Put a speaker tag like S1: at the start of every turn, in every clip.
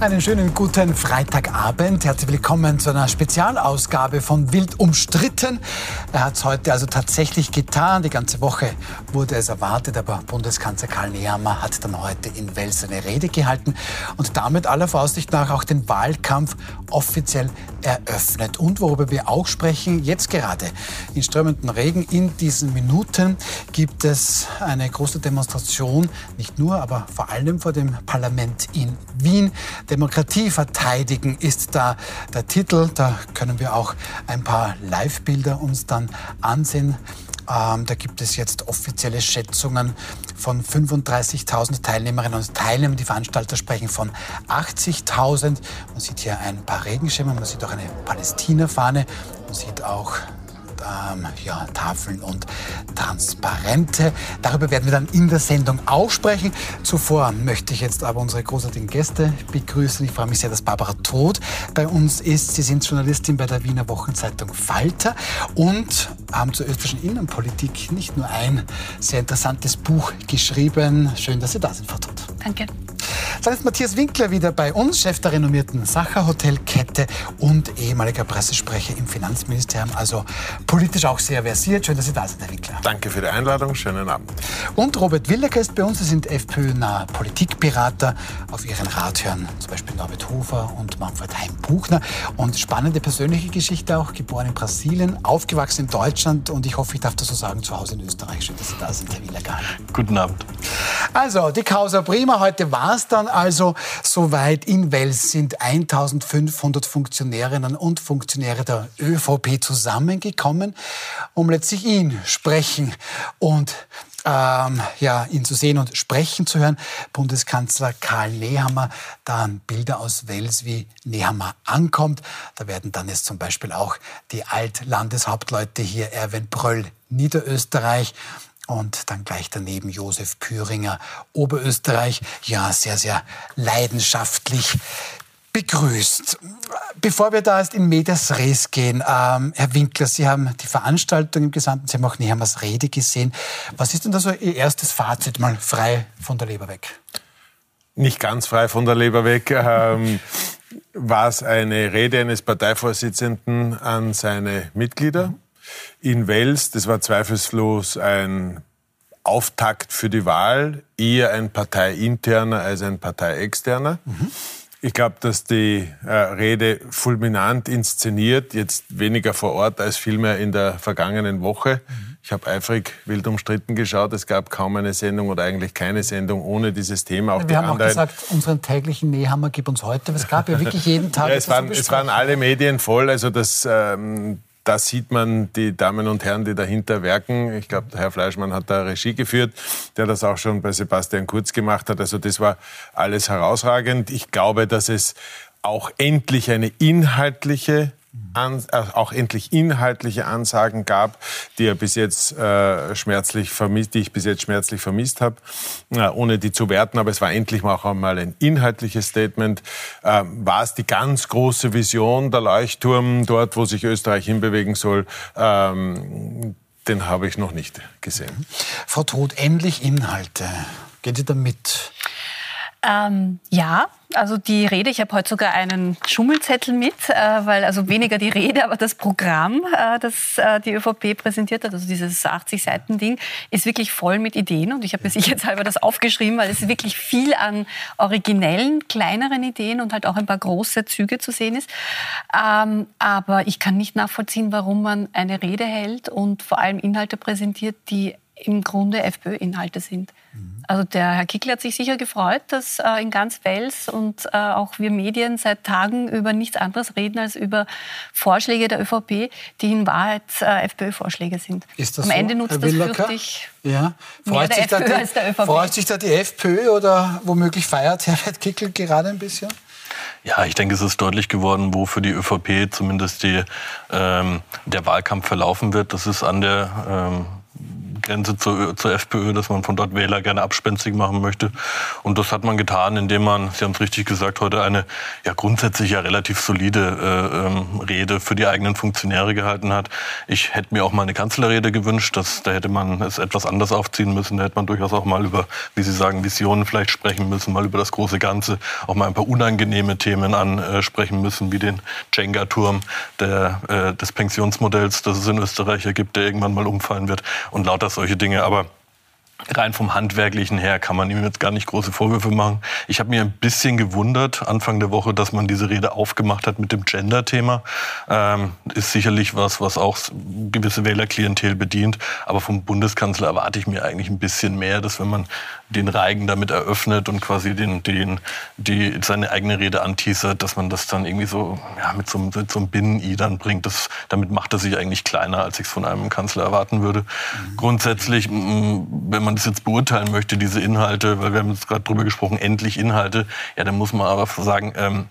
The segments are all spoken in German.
S1: Einen schönen guten Freitagabend. Herzlich willkommen zu einer Spezialausgabe von Wild umstritten. Er hat es heute also tatsächlich getan. Die ganze Woche wurde es erwartet, aber Bundeskanzler Karl Nehammer hat dann heute in Wels eine Rede gehalten und damit aller Voraussicht nach auch den Wahlkampf offiziell eröffnet. Und worüber wir auch sprechen, jetzt gerade in strömenden Regen in diesen Minuten gibt es eine große Demonstration, nicht nur, aber vor allem vor dem Parlament in Wien. Demokratie verteidigen ist da der Titel. Da können wir auch ein paar Live-Bilder uns dann ansehen. Ähm, da gibt es jetzt offizielle Schätzungen von 35.000 Teilnehmerinnen und Teilnehmern. Die Veranstalter sprechen von 80.000. Man sieht hier ein paar Regenschirme, man sieht auch eine Palästina-Fahne, man sieht auch ähm, ja, Tafeln und Transparente. Darüber werden wir dann in der Sendung auch sprechen. Zuvor möchte ich jetzt aber unsere großartigen Gäste begrüßen. Ich freue mich sehr, dass Barbara Todt bei uns ist. Sie sind Journalistin bei der Wiener Wochenzeitung Falter und haben zur österreichischen Innenpolitik nicht nur ein sehr interessantes Buch geschrieben. Schön, dass Sie da sind, Frau Todt.
S2: Danke.
S1: Dann ist Matthias Winkler wieder bei uns, Chef der renommierten Sacher Hotelkette und ehemaliger Pressesprecher im Finanzministerium, also politisch auch sehr versiert. Schön, dass Sie da sind, Herr Winkler.
S3: Danke für die Einladung, schönen Abend.
S1: Und Robert Willecker ist bei uns, Sie sind FPÖ-naher Politikberater. Auf Ihren Rat hören zum Beispiel Norbert Hofer und Manfred Heim-Buchner. Und spannende persönliche Geschichte auch, geboren in Brasilien, aufgewachsen in Deutschland und ich hoffe, ich darf das so sagen, zu Hause in Österreich. Schön, dass Sie da sind, Herr Willecker.
S4: Guten Abend.
S1: Also, die Causa Prima, heute war es dann also soweit. In Wels sind 1500 Funktionärinnen und Funktionäre der ÖVP zusammengekommen, um letztlich ihn sprechen und ähm, ja, ihn zu sehen und sprechen zu hören. Bundeskanzler Karl Nehammer, dann Bilder aus Wels, wie Nehammer ankommt. Da werden dann jetzt zum Beispiel auch die Altlandeshauptleute hier, Erwin Bröll, Niederösterreich, und dann gleich daneben Josef Püringer, Oberösterreich. Ja, sehr, sehr leidenschaftlich begrüßt. Bevor wir da jetzt in Medias Res gehen, ähm, Herr Winkler, Sie haben die Veranstaltung im Gesamten, Sie haben auch Nehammers Rede gesehen. Was ist denn da so Ihr erstes Fazit, mal frei von der Leber weg?
S3: Nicht ganz frei von der Leber weg. Ähm, war es eine Rede eines Parteivorsitzenden an seine Mitglieder? In Wels. Das war zweifellos ein Auftakt für die Wahl, eher ein parteiinterner als ein parteiexterner. Mhm. Ich glaube, dass die äh, Rede fulminant inszeniert, jetzt weniger vor Ort als vielmehr in der vergangenen Woche. Mhm. Ich habe eifrig wild umstritten geschaut. Es gab kaum eine Sendung oder eigentlich keine Sendung ohne dieses Thema.
S1: Auch Wir haben anderen. auch gesagt, unseren täglichen Nähhammer gib uns heute. Es gab ja wirklich jeden Tag.
S3: ja, es, waren, es waren alle Medien voll. Also das, ähm, da sieht man die Damen und Herren, die dahinter werken. Ich glaube, Herr Fleischmann hat da Regie geführt, der das auch schon bei Sebastian Kurz gemacht hat. Also das war alles herausragend. Ich glaube, dass es auch endlich eine inhaltliche an, äh, auch endlich inhaltliche Ansagen gab, die er bis jetzt äh, schmerzlich vermisst, die ich bis jetzt schmerzlich vermisst habe, äh, ohne die zu werten. Aber es war endlich mal auch einmal ein inhaltliches Statement. Äh, war es die ganz große Vision, der Leuchtturm dort, wo sich Österreich hinbewegen soll? Ähm, den habe ich noch nicht gesehen.
S1: Frau Todt, endlich Inhalte. Geht Sie damit?
S2: Ähm, ja, also die Rede, ich habe heute sogar einen Schummelzettel mit, äh, weil also weniger die Rede, aber das Programm, äh, das äh, die ÖVP präsentiert hat, also dieses 80-Seiten-Ding, ist wirklich voll mit Ideen und ich habe mir sicherheitshalber das aufgeschrieben, weil es wirklich viel an originellen, kleineren Ideen und halt auch ein paar große Züge zu sehen ist. Ähm, aber ich kann nicht nachvollziehen, warum man eine Rede hält und vor allem Inhalte präsentiert, die im Grunde FPÖ-Inhalte sind. Mhm. Also der Herr Kickl hat sich sicher gefreut, dass äh, in ganz Wels und äh, auch wir Medien seit Tagen über nichts anderes reden als über Vorschläge der ÖVP, die in Wahrheit äh, FPÖ-Vorschläge sind.
S1: Ist das
S2: Am
S1: so,
S2: Ende nutzt
S1: Herr
S2: das fürchte
S1: ja. freut, sich
S2: FPÖ
S1: die,
S2: als der ÖVP.
S1: freut sich da die FPÖ oder womöglich feiert Herr Kickl gerade ein bisschen?
S4: Ja, ich denke, es ist deutlich geworden, wo für die ÖVP zumindest die, ähm, der Wahlkampf verlaufen wird. Das ist an der ähm, Grenze zur, zur FPÖ, dass man von dort Wähler gerne abspenstig machen möchte. Und das hat man getan, indem man, Sie haben es richtig gesagt, heute eine ja grundsätzlich ja relativ solide äh, ähm, Rede für die eigenen Funktionäre gehalten hat. Ich hätte mir auch mal eine Kanzlerrede gewünscht. Dass, da hätte man es etwas anders aufziehen müssen. Da hätte man durchaus auch mal über, wie Sie sagen, Visionen vielleicht sprechen müssen, mal über das große Ganze, auch mal ein paar unangenehme Themen ansprechen müssen, wie den Jenga-Turm äh, des Pensionsmodells, das es in Österreich gibt, der irgendwann mal umfallen wird und lauter solche Dinge. Aber rein vom Handwerklichen her kann man ihm jetzt gar nicht große Vorwürfe machen. Ich habe mir ein bisschen gewundert Anfang der Woche, dass man diese Rede aufgemacht hat mit dem Gender-Thema. Ähm, ist sicherlich was, was auch gewisse Wählerklientel bedient. Aber vom Bundeskanzler erwarte ich mir eigentlich ein bisschen mehr, dass wenn man den Reigen damit eröffnet und quasi den, den, die, seine eigene Rede anteasert, dass man das dann irgendwie so ja, mit so, mit so einem Binnen-I dann bringt. Das, damit macht er sich eigentlich kleiner, als ich es von einem Kanzler erwarten würde. Mhm. Grundsätzlich, wenn man das jetzt beurteilen möchte, diese Inhalte, weil wir haben jetzt gerade drüber gesprochen, endlich Inhalte, ja, dann muss man aber sagen, ähm,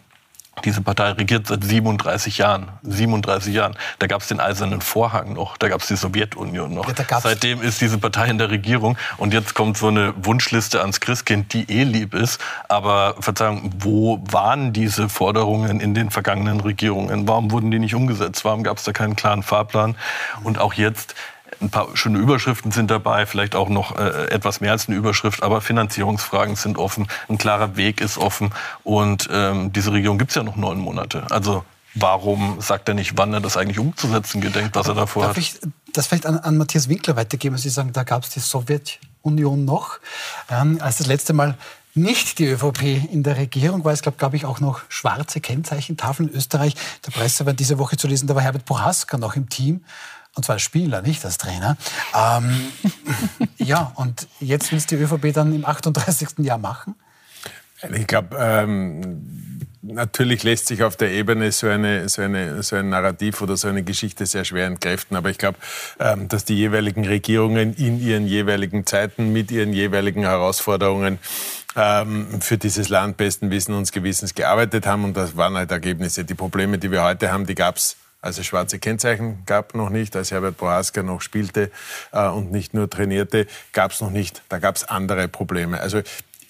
S4: diese Partei regiert seit 37 Jahren. 37 Jahren. Da gab es den Eisernen Vorhang noch, da gab es die Sowjetunion noch. Ja, Seitdem ist diese Partei in der Regierung und jetzt kommt so eine Wunschliste ans Christkind, die eh lieb ist. Aber Verzeihung, wo waren diese Forderungen in den vergangenen Regierungen? Warum wurden die nicht umgesetzt? Warum gab es da keinen klaren Fahrplan? Und auch jetzt ein paar schöne Überschriften sind dabei, vielleicht auch noch äh, etwas mehr als eine Überschrift, aber Finanzierungsfragen sind offen, ein klarer Weg ist offen und ähm, diese Regierung gibt es ja noch neun Monate. Also warum sagt er nicht, wann er das eigentlich umzusetzen gedenkt, was er davor
S1: Darf
S4: hat?
S1: Ich das vielleicht an, an Matthias Winkler weitergeben? Sie sagen, da gab es die Sowjetunion noch. Ähm, als das letzte Mal nicht die ÖVP in der Regierung war. Es gab, glaube ich, auch noch schwarze Kennzeichentafeln in Österreich. Der Presse war diese Woche zu lesen, da war Herbert Prohaska noch im Team. Und zwar als Spieler, nicht als Trainer. Ähm, ja, und jetzt will es die ÖVP dann im 38. Jahr machen?
S3: Ich glaube, ähm, natürlich lässt sich auf der Ebene so, eine, so, eine, so ein Narrativ oder so eine Geschichte sehr schwer entkräften. Aber ich glaube, ähm, dass die jeweiligen Regierungen in ihren jeweiligen Zeiten mit ihren jeweiligen Herausforderungen ähm, für dieses Land besten Wissen und Gewissens gearbeitet haben. Und das waren halt Ergebnisse. Die Probleme, die wir heute haben, die gab es als es schwarze Kennzeichen gab noch nicht, als Herbert Bohaska noch spielte äh, und nicht nur trainierte, gab es noch nicht. Da gab es andere Probleme. Also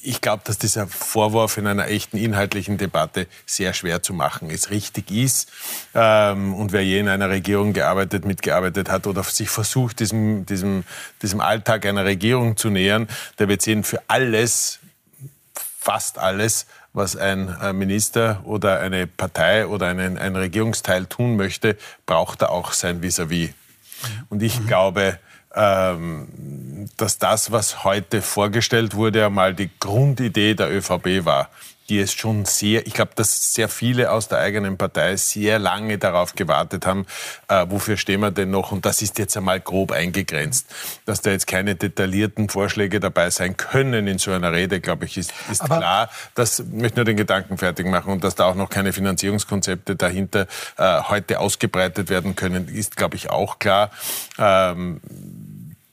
S3: ich glaube, dass dieser Vorwurf in einer echten inhaltlichen Debatte sehr schwer zu machen ist. Richtig ist, ähm, und wer je in einer Regierung gearbeitet, mitgearbeitet hat oder sich versucht, diesem, diesem, diesem Alltag einer Regierung zu nähern, der wird sehen, für alles, fast alles, was ein äh, Minister oder eine Partei oder ein, ein Regierungsteil tun möchte, braucht er auch sein Vis-à-vis. -vis. Und ich mhm. glaube, ähm, dass das, was heute vorgestellt wurde, einmal die Grundidee der ÖVP war die es schon sehr, ich glaube, dass sehr viele aus der eigenen Partei sehr lange darauf gewartet haben, äh, wofür stehen wir denn noch? Und das ist jetzt einmal grob eingegrenzt. Dass da jetzt keine detaillierten Vorschläge dabei sein können in so einer Rede, glaube ich, ist, ist klar. Das möchte nur den Gedanken fertig machen und dass da auch noch keine Finanzierungskonzepte dahinter äh, heute ausgebreitet werden können, ist, glaube ich, auch klar. Ähm,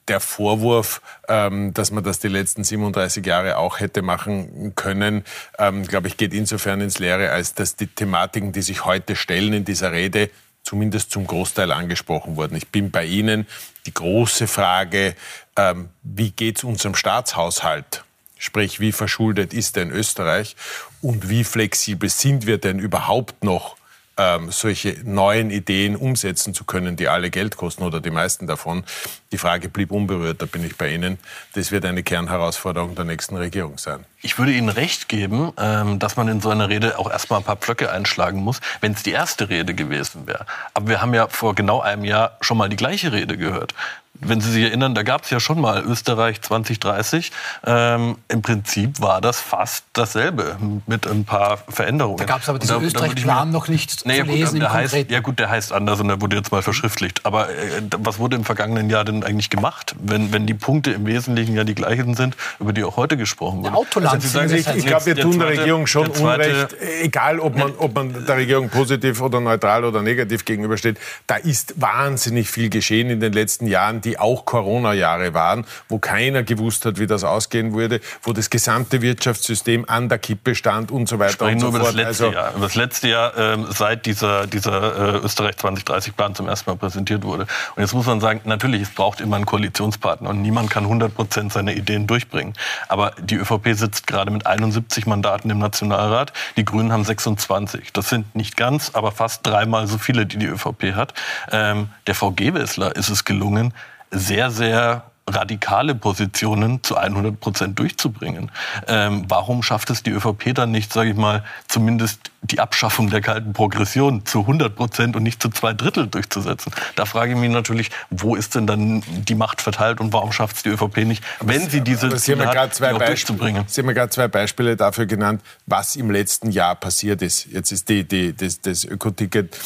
S3: der Vorwurf, ähm, dass man das die letzten 37 Jahre auch hätte machen können, ähm, glaube ich, geht insofern ins Leere, als dass die Thematiken, die sich heute stellen in dieser Rede, zumindest zum Großteil angesprochen wurden. Ich bin bei Ihnen. Die große Frage, ähm, wie geht es unserem Staatshaushalt? Sprich, wie verschuldet ist denn Österreich und wie flexibel sind wir denn überhaupt noch ähm, solche neuen Ideen umsetzen zu können, die alle Geld kosten oder die meisten davon. Die Frage blieb unberührt, da bin ich bei Ihnen. Das wird eine Kernherausforderung der nächsten Regierung sein.
S4: Ich würde Ihnen recht geben, ähm, dass man in so einer Rede auch erstmal ein paar Pflöcke einschlagen muss, wenn es die erste Rede gewesen wäre. Aber wir haben ja vor genau einem Jahr schon mal die gleiche Rede gehört wenn Sie sich erinnern, da gab es ja schon mal Österreich 2030. Ähm, Im Prinzip war das fast dasselbe mit ein paar Veränderungen. Da
S1: gab es aber diesen Österreich-Plan noch nicht
S4: nee, zu lesen der heißt, Ja gut, der heißt anders und der wurde jetzt mal verschriftlicht. Aber äh, was wurde im vergangenen Jahr denn eigentlich gemacht, wenn, wenn die Punkte im Wesentlichen ja die gleichen sind, über die auch heute gesprochen wurde?
S3: Autoland. Also sagen, ich, ich glaube, wir tun der, Regierung schon Unrecht, egal ob man, ob man der Regierung positiv oder neutral oder negativ gegenübersteht. Da ist wahnsinnig viel geschehen in den letzten Jahren die auch Corona-Jahre waren, wo keiner gewusst hat, wie das ausgehen würde, wo das gesamte Wirtschaftssystem an der Kippe stand und so weiter
S4: Sprechen
S3: und so
S4: nur
S3: fort.
S4: über das letzte
S3: Also,
S4: Jahr. Über das letzte Jahr, ähm, seit dieser, dieser äh, Österreich 2030-Plan zum ersten Mal präsentiert wurde. Und jetzt muss man sagen, natürlich, es braucht immer einen Koalitionspartner und niemand kann 100 Prozent seiner Ideen durchbringen. Aber die ÖVP sitzt gerade mit 71 Mandaten im Nationalrat, die Grünen haben 26. Das sind nicht ganz, aber fast dreimal so viele, die die ÖVP hat. Ähm, der VG Wessler ist es gelungen, sehr, sehr radikale Positionen zu 100 Prozent durchzubringen. Ähm, warum schafft es die ÖVP dann nicht, sage ich mal, zumindest die Abschaffung der kalten Progression zu 100 Prozent und nicht zu zwei Drittel durchzusetzen? Da frage ich mich natürlich, wo ist denn dann die Macht verteilt und warum schafft es die ÖVP nicht, wenn sie diese
S3: aber ja
S4: hat,
S3: zwei
S4: die durchzubringen?
S3: Sie haben ja gerade zwei Beispiele dafür genannt, was im letzten Jahr passiert ist. Jetzt ist die, die, das, das Ökoticket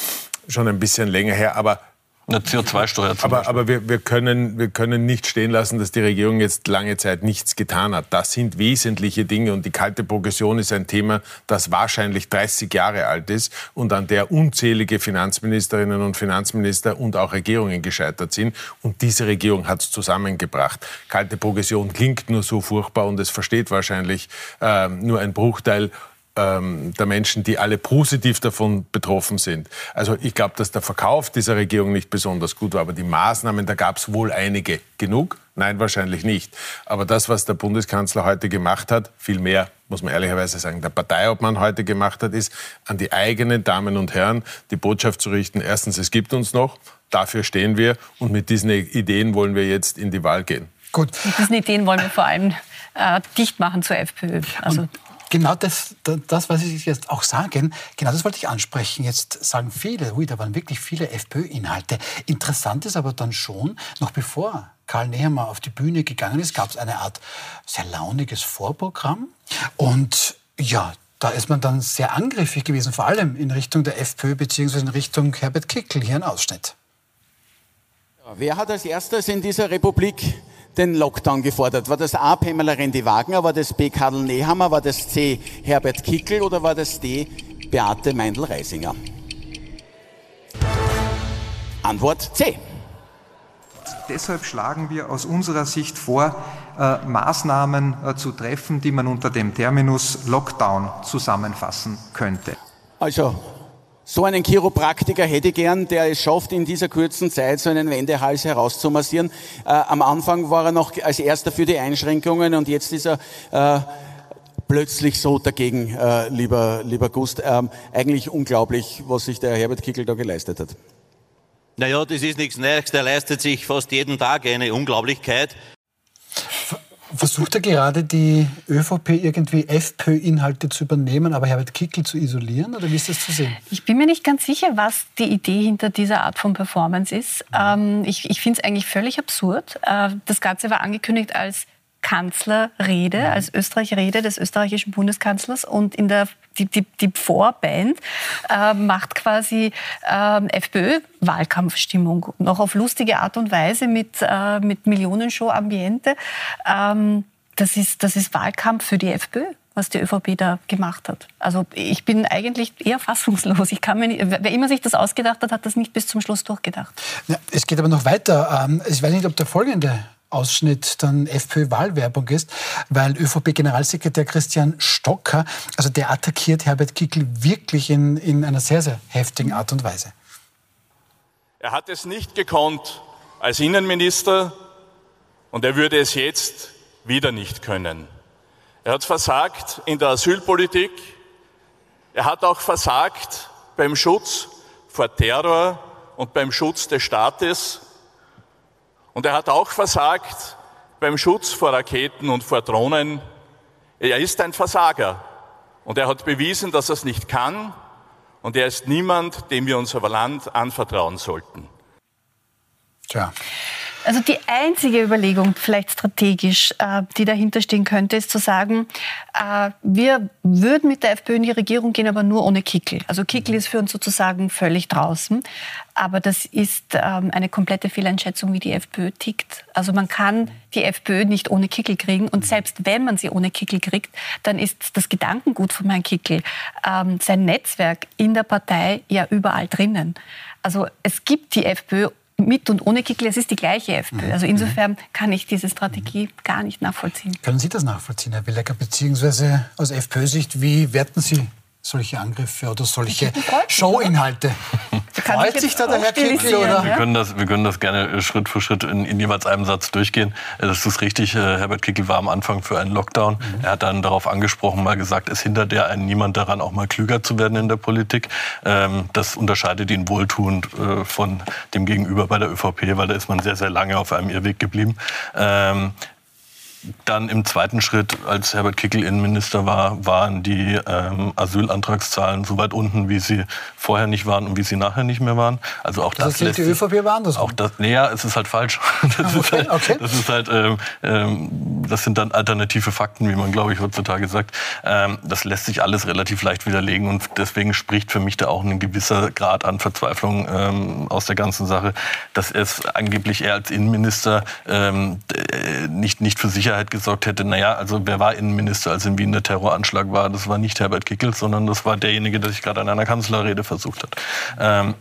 S3: schon ein bisschen länger her, aber
S4: Eine CO2-Steuer zum
S3: aber,
S4: Beispiel.
S3: aber wir, wir, können, wir können nicht stehen lassen, dass die Regierung jetzt lange Zeit nichts getan hat. Das sind wesentliche Dinge und die kalte Progression ist ein Thema, das wahrscheinlich 30 Jahre alt ist und an der unzählige Finanzministerinnen und Finanzminister und auch Regierungen gescheitert sind. Und diese Regierung hat es zusammengebracht. Kalte Progression klingt nur so furchtbar und es versteht wahrscheinlich ähm, nur ein Bruchteil ähm, der Menschen, die alle positiv davon betroffen sind. Also ich glaube, dass der Verkauf dieser Regierung nicht besonders gut war, aber die Maßnahmen, da gab es wohl einige. Genug? Nein, wahrscheinlich nicht. Aber das, was der Bundeskanzler heute gemacht hat, viel mehr, muss man ehrlicherweise sagen, der Parteiobmann heute gemacht hat, ist, an die eigenen Damen und Herren die Botschaft zu richten, erstens, es gibt uns noch, dafür stehen wir und mit diesen Ideen wollen wir jetzt in die Wahl gehen.
S1: Gut.
S2: Mit diesen Ideen wollen wir vor allem äh, dicht machen zur FPÖ. Also
S1: Genau das, das, was Sie jetzt auch sagen, genau das wollte ich ansprechen. Jetzt sagen viele, ui, da waren wirklich viele FPÖ-Inhalte. Interessant ist aber dann schon, noch bevor Karl Nehammer auf die Bühne gegangen ist, gab es eine Art sehr launiges Vorprogramm. Und ja, da ist man dann sehr angriffig gewesen, vor allem in Richtung der FPÖ bzw. in Richtung Herbert Kickl. Hier ein Ausschnitt.
S5: Wer hat als erstes in dieser Republik den Lockdown gefordert? War das A. Pamela Rendi-Wagner, war das B. Karl Nehammer, war das C. Herbert Kickl oder war das D. Beate Meindl-Reisinger? Antwort C.
S6: Deshalb schlagen wir aus unserer Sicht vor, äh, Maßnahmen äh, zu treffen, die man unter dem Terminus Lockdown zusammenfassen könnte.
S5: Also, so einen Chiropraktiker hätte ich gern, der es schafft, in dieser kurzen Zeit so einen Wendehals herauszumassieren. Äh, am Anfang war er noch als erster für die Einschränkungen und jetzt ist er äh, plötzlich so dagegen, äh, lieber, lieber Gust. Ähm, eigentlich unglaublich, was sich der Herbert Kickl da geleistet hat.
S7: Naja, das ist nichts Neues. Der leistet sich fast jeden Tag eine Unglaublichkeit.
S1: Versucht er gerade die ÖVP irgendwie FPÖ-Inhalte zu übernehmen, aber Herbert Kickl zu isolieren? Oder wie ist das zu sehen?
S2: Ich bin mir nicht ganz sicher, was die Idee hinter dieser Art von Performance ist. Ähm, ich ich finde es eigentlich völlig absurd. Äh, das Ganze war angekündigt als Kanzlerrede, als Österreich-Rede des österreichischen Bundeskanzlers und in der die, die, die Vorband äh, macht quasi äh, FPÖ-Wahlkampfstimmung noch auf lustige Art und Weise mit, äh, mit Millionenshow-Ambiente. Ähm, das, ist, das ist Wahlkampf für die FPÖ was die ÖVP da gemacht hat. Also ich bin eigentlich eher fassungslos. Ich kann mir nicht, wer immer sich das ausgedacht hat, hat das nicht bis zum Schluss durchgedacht.
S1: Ja, es geht aber noch weiter. Ähm, Ich weiß nicht, ob der folgende Ausschnitt dann FPÖ-Wahlwerbung ist, weil ÖVP-Generalsekretär Christian Stocker, also der attackiert Herbert Kickl wirklich in, in einer sehr, sehr heftigen Art und Weise.
S8: Er hat es nicht gekonnt als Innenminister und er würde es jetzt wieder nicht können. Er hat versagt in der Asylpolitik. Er hat auch versagt beim Schutz vor Terror und beim Schutz des Staates. Und er hat auch versagt beim Schutz vor Raketen und vor Drohnen. Er ist ein Versager. Und er hat bewiesen, dass er es nicht kann. Und er ist niemand, dem wir unser Land anvertrauen sollten.
S1: Tja.
S2: Also die einzige Überlegung, vielleicht strategisch, äh, die dahinter stehen könnte, ist zu sagen, äh, wir würden mit der FPÖ in die Regierung gehen, aber nur ohne Kickl. Also Kickl ist für uns sozusagen völlig draußen. Aber das ist ähm, eine komplette Fehleinschätzung, wie die FPÖ tickt. Also man kann die FPÖ nicht ohne Kickl kriegen. Und selbst wenn man sie ohne Kickl kriegt, dann ist das Gedankengut von Herrn Kickl, ähm, sein Netzwerk in der Partei ja überall drinnen. Also es gibt die FPÖ mit und ohne Kickel, es ist die gleiche FPÖ. Mhm. Also insofern kann ich diese Strategie gar nicht nachvollziehen.
S1: Können Sie das nachvollziehen, Herr Willecker? Beziehungsweise aus FPÖ-Sicht, wie werten Sie solche Angriffe oder solche Showinhalte.
S2: Freut sich da der Herr Kickl? Oder?
S4: Wir, können das, wir können das gerne Schritt für Schritt in, in jeweils einem Satz durchgehen. Das ist richtig, äh, Herbert Kickl war am Anfang für einen Lockdown. Mhm. Er hat dann darauf angesprochen, mal gesagt, es hindert ja einen niemand daran, auch mal klüger zu werden in der Politik. Ähm, das unterscheidet ihn wohltuend äh, von dem Gegenüber bei der ÖVP, weil da ist man sehr, sehr lange auf einem Irrweg geblieben. Dann im zweiten Schritt, als Herbert Kickel Innenminister war, waren die ähm, Asylantragszahlen so weit unten, wie sie vorher nicht waren und wie sie nachher nicht mehr waren. Also auch
S1: das, das lässt die ÖVP war
S4: das auch das. Naja, es ist halt falsch. Das okay, ist halt, okay. das ist halt, ähm, ähm, das sind dann alternative Fakten, wie man glaube ich heutzutage sagt. Ähm, das lässt sich alles relativ leicht widerlegen und deswegen spricht für mich da auch ein gewisser Grad an Verzweiflung ähm, aus der ganzen Sache, dass es angeblich er als Innenminister ähm, nicht nicht für sich Sicherheit gesorgt hätte, naja, also wer war Innenminister, als in Wien der Terroranschlag war? Das war nicht Herbert Kickl, sondern das war derjenige, der sich gerade an einer Kanzlerrede versucht hat. Ähm,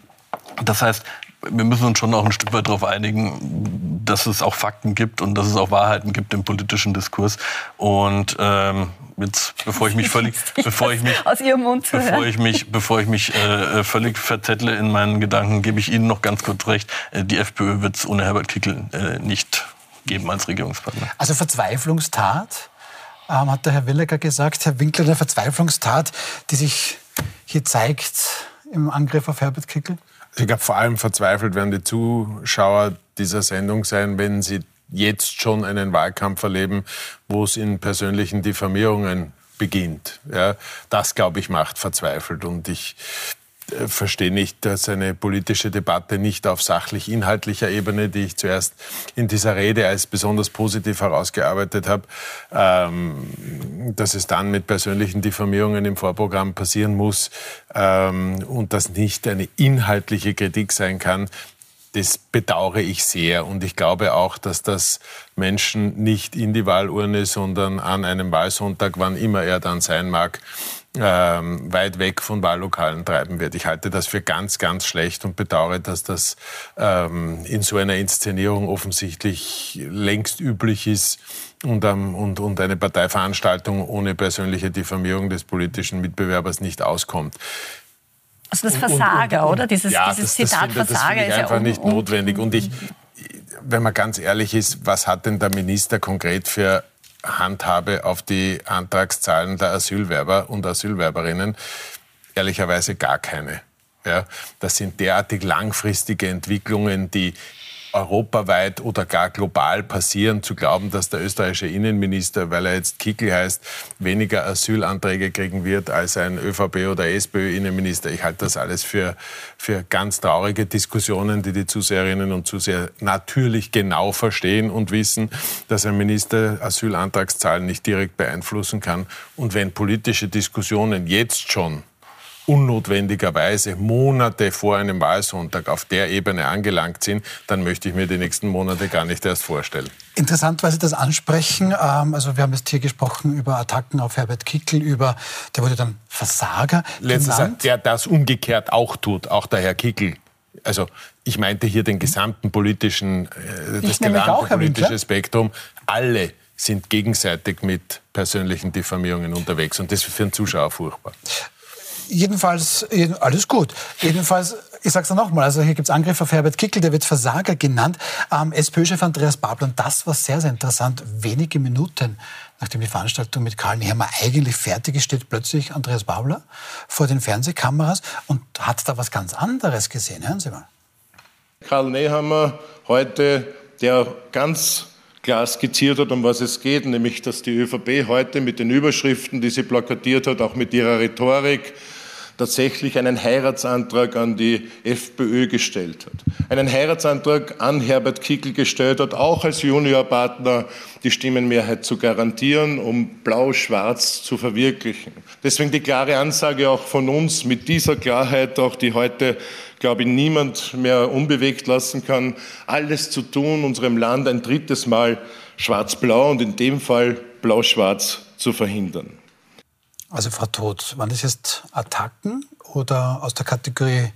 S4: das heißt, wir müssen uns schon auch ein Stück weit darauf einigen, dass es auch Fakten gibt und dass es auch Wahrheiten gibt im politischen Diskurs. Und ähm, jetzt, bevor ich mich völlig, bevor ich mich
S2: aus Ihrem Mund zu
S4: bevor ich mich, bevor ich mich äh, völlig verzettle in meinen Gedanken, gebe ich Ihnen noch ganz kurz recht: äh, Die FPÖ wird es ohne Herbert Kickl äh, nicht geben als Regierungspartner.
S1: Also Verzweiflungstat, ähm, hat der Herr Willecker gesagt, Herr Winkler, eine Verzweiflungstat, die sich hier zeigt im Angriff auf Herbert Kickel?
S3: Ich glaube, vor allem verzweifelt werden die Zuschauer dieser Sendung sein, wenn sie jetzt schon einen Wahlkampf erleben, wo es in persönlichen Diffamierungen beginnt. Ja, das, glaube ich, macht verzweifelt. Und ich verstehe nicht, dass eine politische Debatte nicht auf sachlich-inhaltlicher Ebene, die ich zuerst in dieser Rede als besonders positiv herausgearbeitet habe, ähm, dass es dann mit persönlichen Diffamierungen im Vorprogramm passieren muss ähm, und das nicht eine inhaltliche Kritik sein kann, das bedauere ich sehr. Und ich glaube auch, dass das Menschen nicht in die Wahlurne, sondern an einem Wahlsonntag, wann immer er dann sein mag, ähm, weit weg von Wahllokalen treiben wird. Ich halte das für ganz, ganz schlecht und bedauere, dass das ähm, in so einer Inszenierung offensichtlich längst üblich ist und, ähm, und, und eine Parteiveranstaltung ohne persönliche Diffamierung des politischen Mitbewerbers nicht auskommt.
S2: Also das Versager, und, und, oder? Dieses,
S3: ja,
S2: dieses
S3: das,
S2: Zitat
S3: das, das Versager ist ja einfach nicht notwendig. Und ich, wenn man ganz ehrlich ist, was hat denn der Minister konkret für Handhabe auf die Antragszahlen der Asylwerber und Asylwerberinnen ehrlicherweise gar keine. Ja, das sind derartig langfristige Entwicklungen, die europaweit oder gar global passieren, zu glauben, dass der österreichische Innenminister, weil er jetzt Kickel heißt, weniger Asylanträge kriegen wird als ein ÖVP oder SPÖ-Innenminister. Ich halte das alles für, für ganz traurige Diskussionen, die die Zuseherinnen und Zuseher natürlich genau verstehen und wissen, dass ein Minister Asylantragszahlen nicht direkt beeinflussen kann. Und wenn politische Diskussionen jetzt schon unnotwendigerweise Monate vor einem Wahlsonntag auf der Ebene angelangt sind, dann möchte ich mir die nächsten Monate gar nicht erst vorstellen.
S1: Interessant, weil Sie das ansprechen. Ähm, also wir haben jetzt hier gesprochen über Attacken auf Herbert Kickel, über der wurde dann Versager
S3: Letztes genannt. der das umgekehrt auch tut, auch der Herr Kickel. Also ich meinte hier den gesamten politischen, äh, das gesamte politische Spektrum. Alle sind gegenseitig mit persönlichen Diffamierungen unterwegs und das ist für einen Zuschauer furchtbar.
S1: Jedenfalls, alles gut. Jedenfalls, ich sage es nochmal, also hier gibt es Angriffe auf Herbert Kickel, der wird Versager genannt. Ähm, SPÖ-Chef Andreas Babler, und das war sehr, sehr interessant, wenige Minuten nachdem die Veranstaltung mit Karl Nehammer eigentlich fertig ist, steht plötzlich Andreas Babler vor den Fernsehkameras und hat da was ganz anderes gesehen. Hören Sie mal.
S9: Karl Nehammer heute, der ganz klar skizziert hat, um was es geht, nämlich dass die ÖVP heute mit den Überschriften, die sie plakatiert hat, auch mit ihrer Rhetorik, tatsächlich einen Heiratsantrag an die FPÖ gestellt hat. Einen Heiratsantrag an Herbert Kickl gestellt hat, auch als Juniorpartner die Stimmenmehrheit zu garantieren, um Blau-Schwarz zu verwirklichen. Deswegen die klare Ansage auch von uns mit dieser Klarheit, auch die heute, glaube ich, niemand mehr unbewegt lassen kann, alles zu tun, unserem Land ein drittes Mal Schwarz-Blau und in dem Fall Blau-Schwarz zu verhindern.
S1: Also Frau Todt, waren das jetzt Attacken oder aus der Kategorie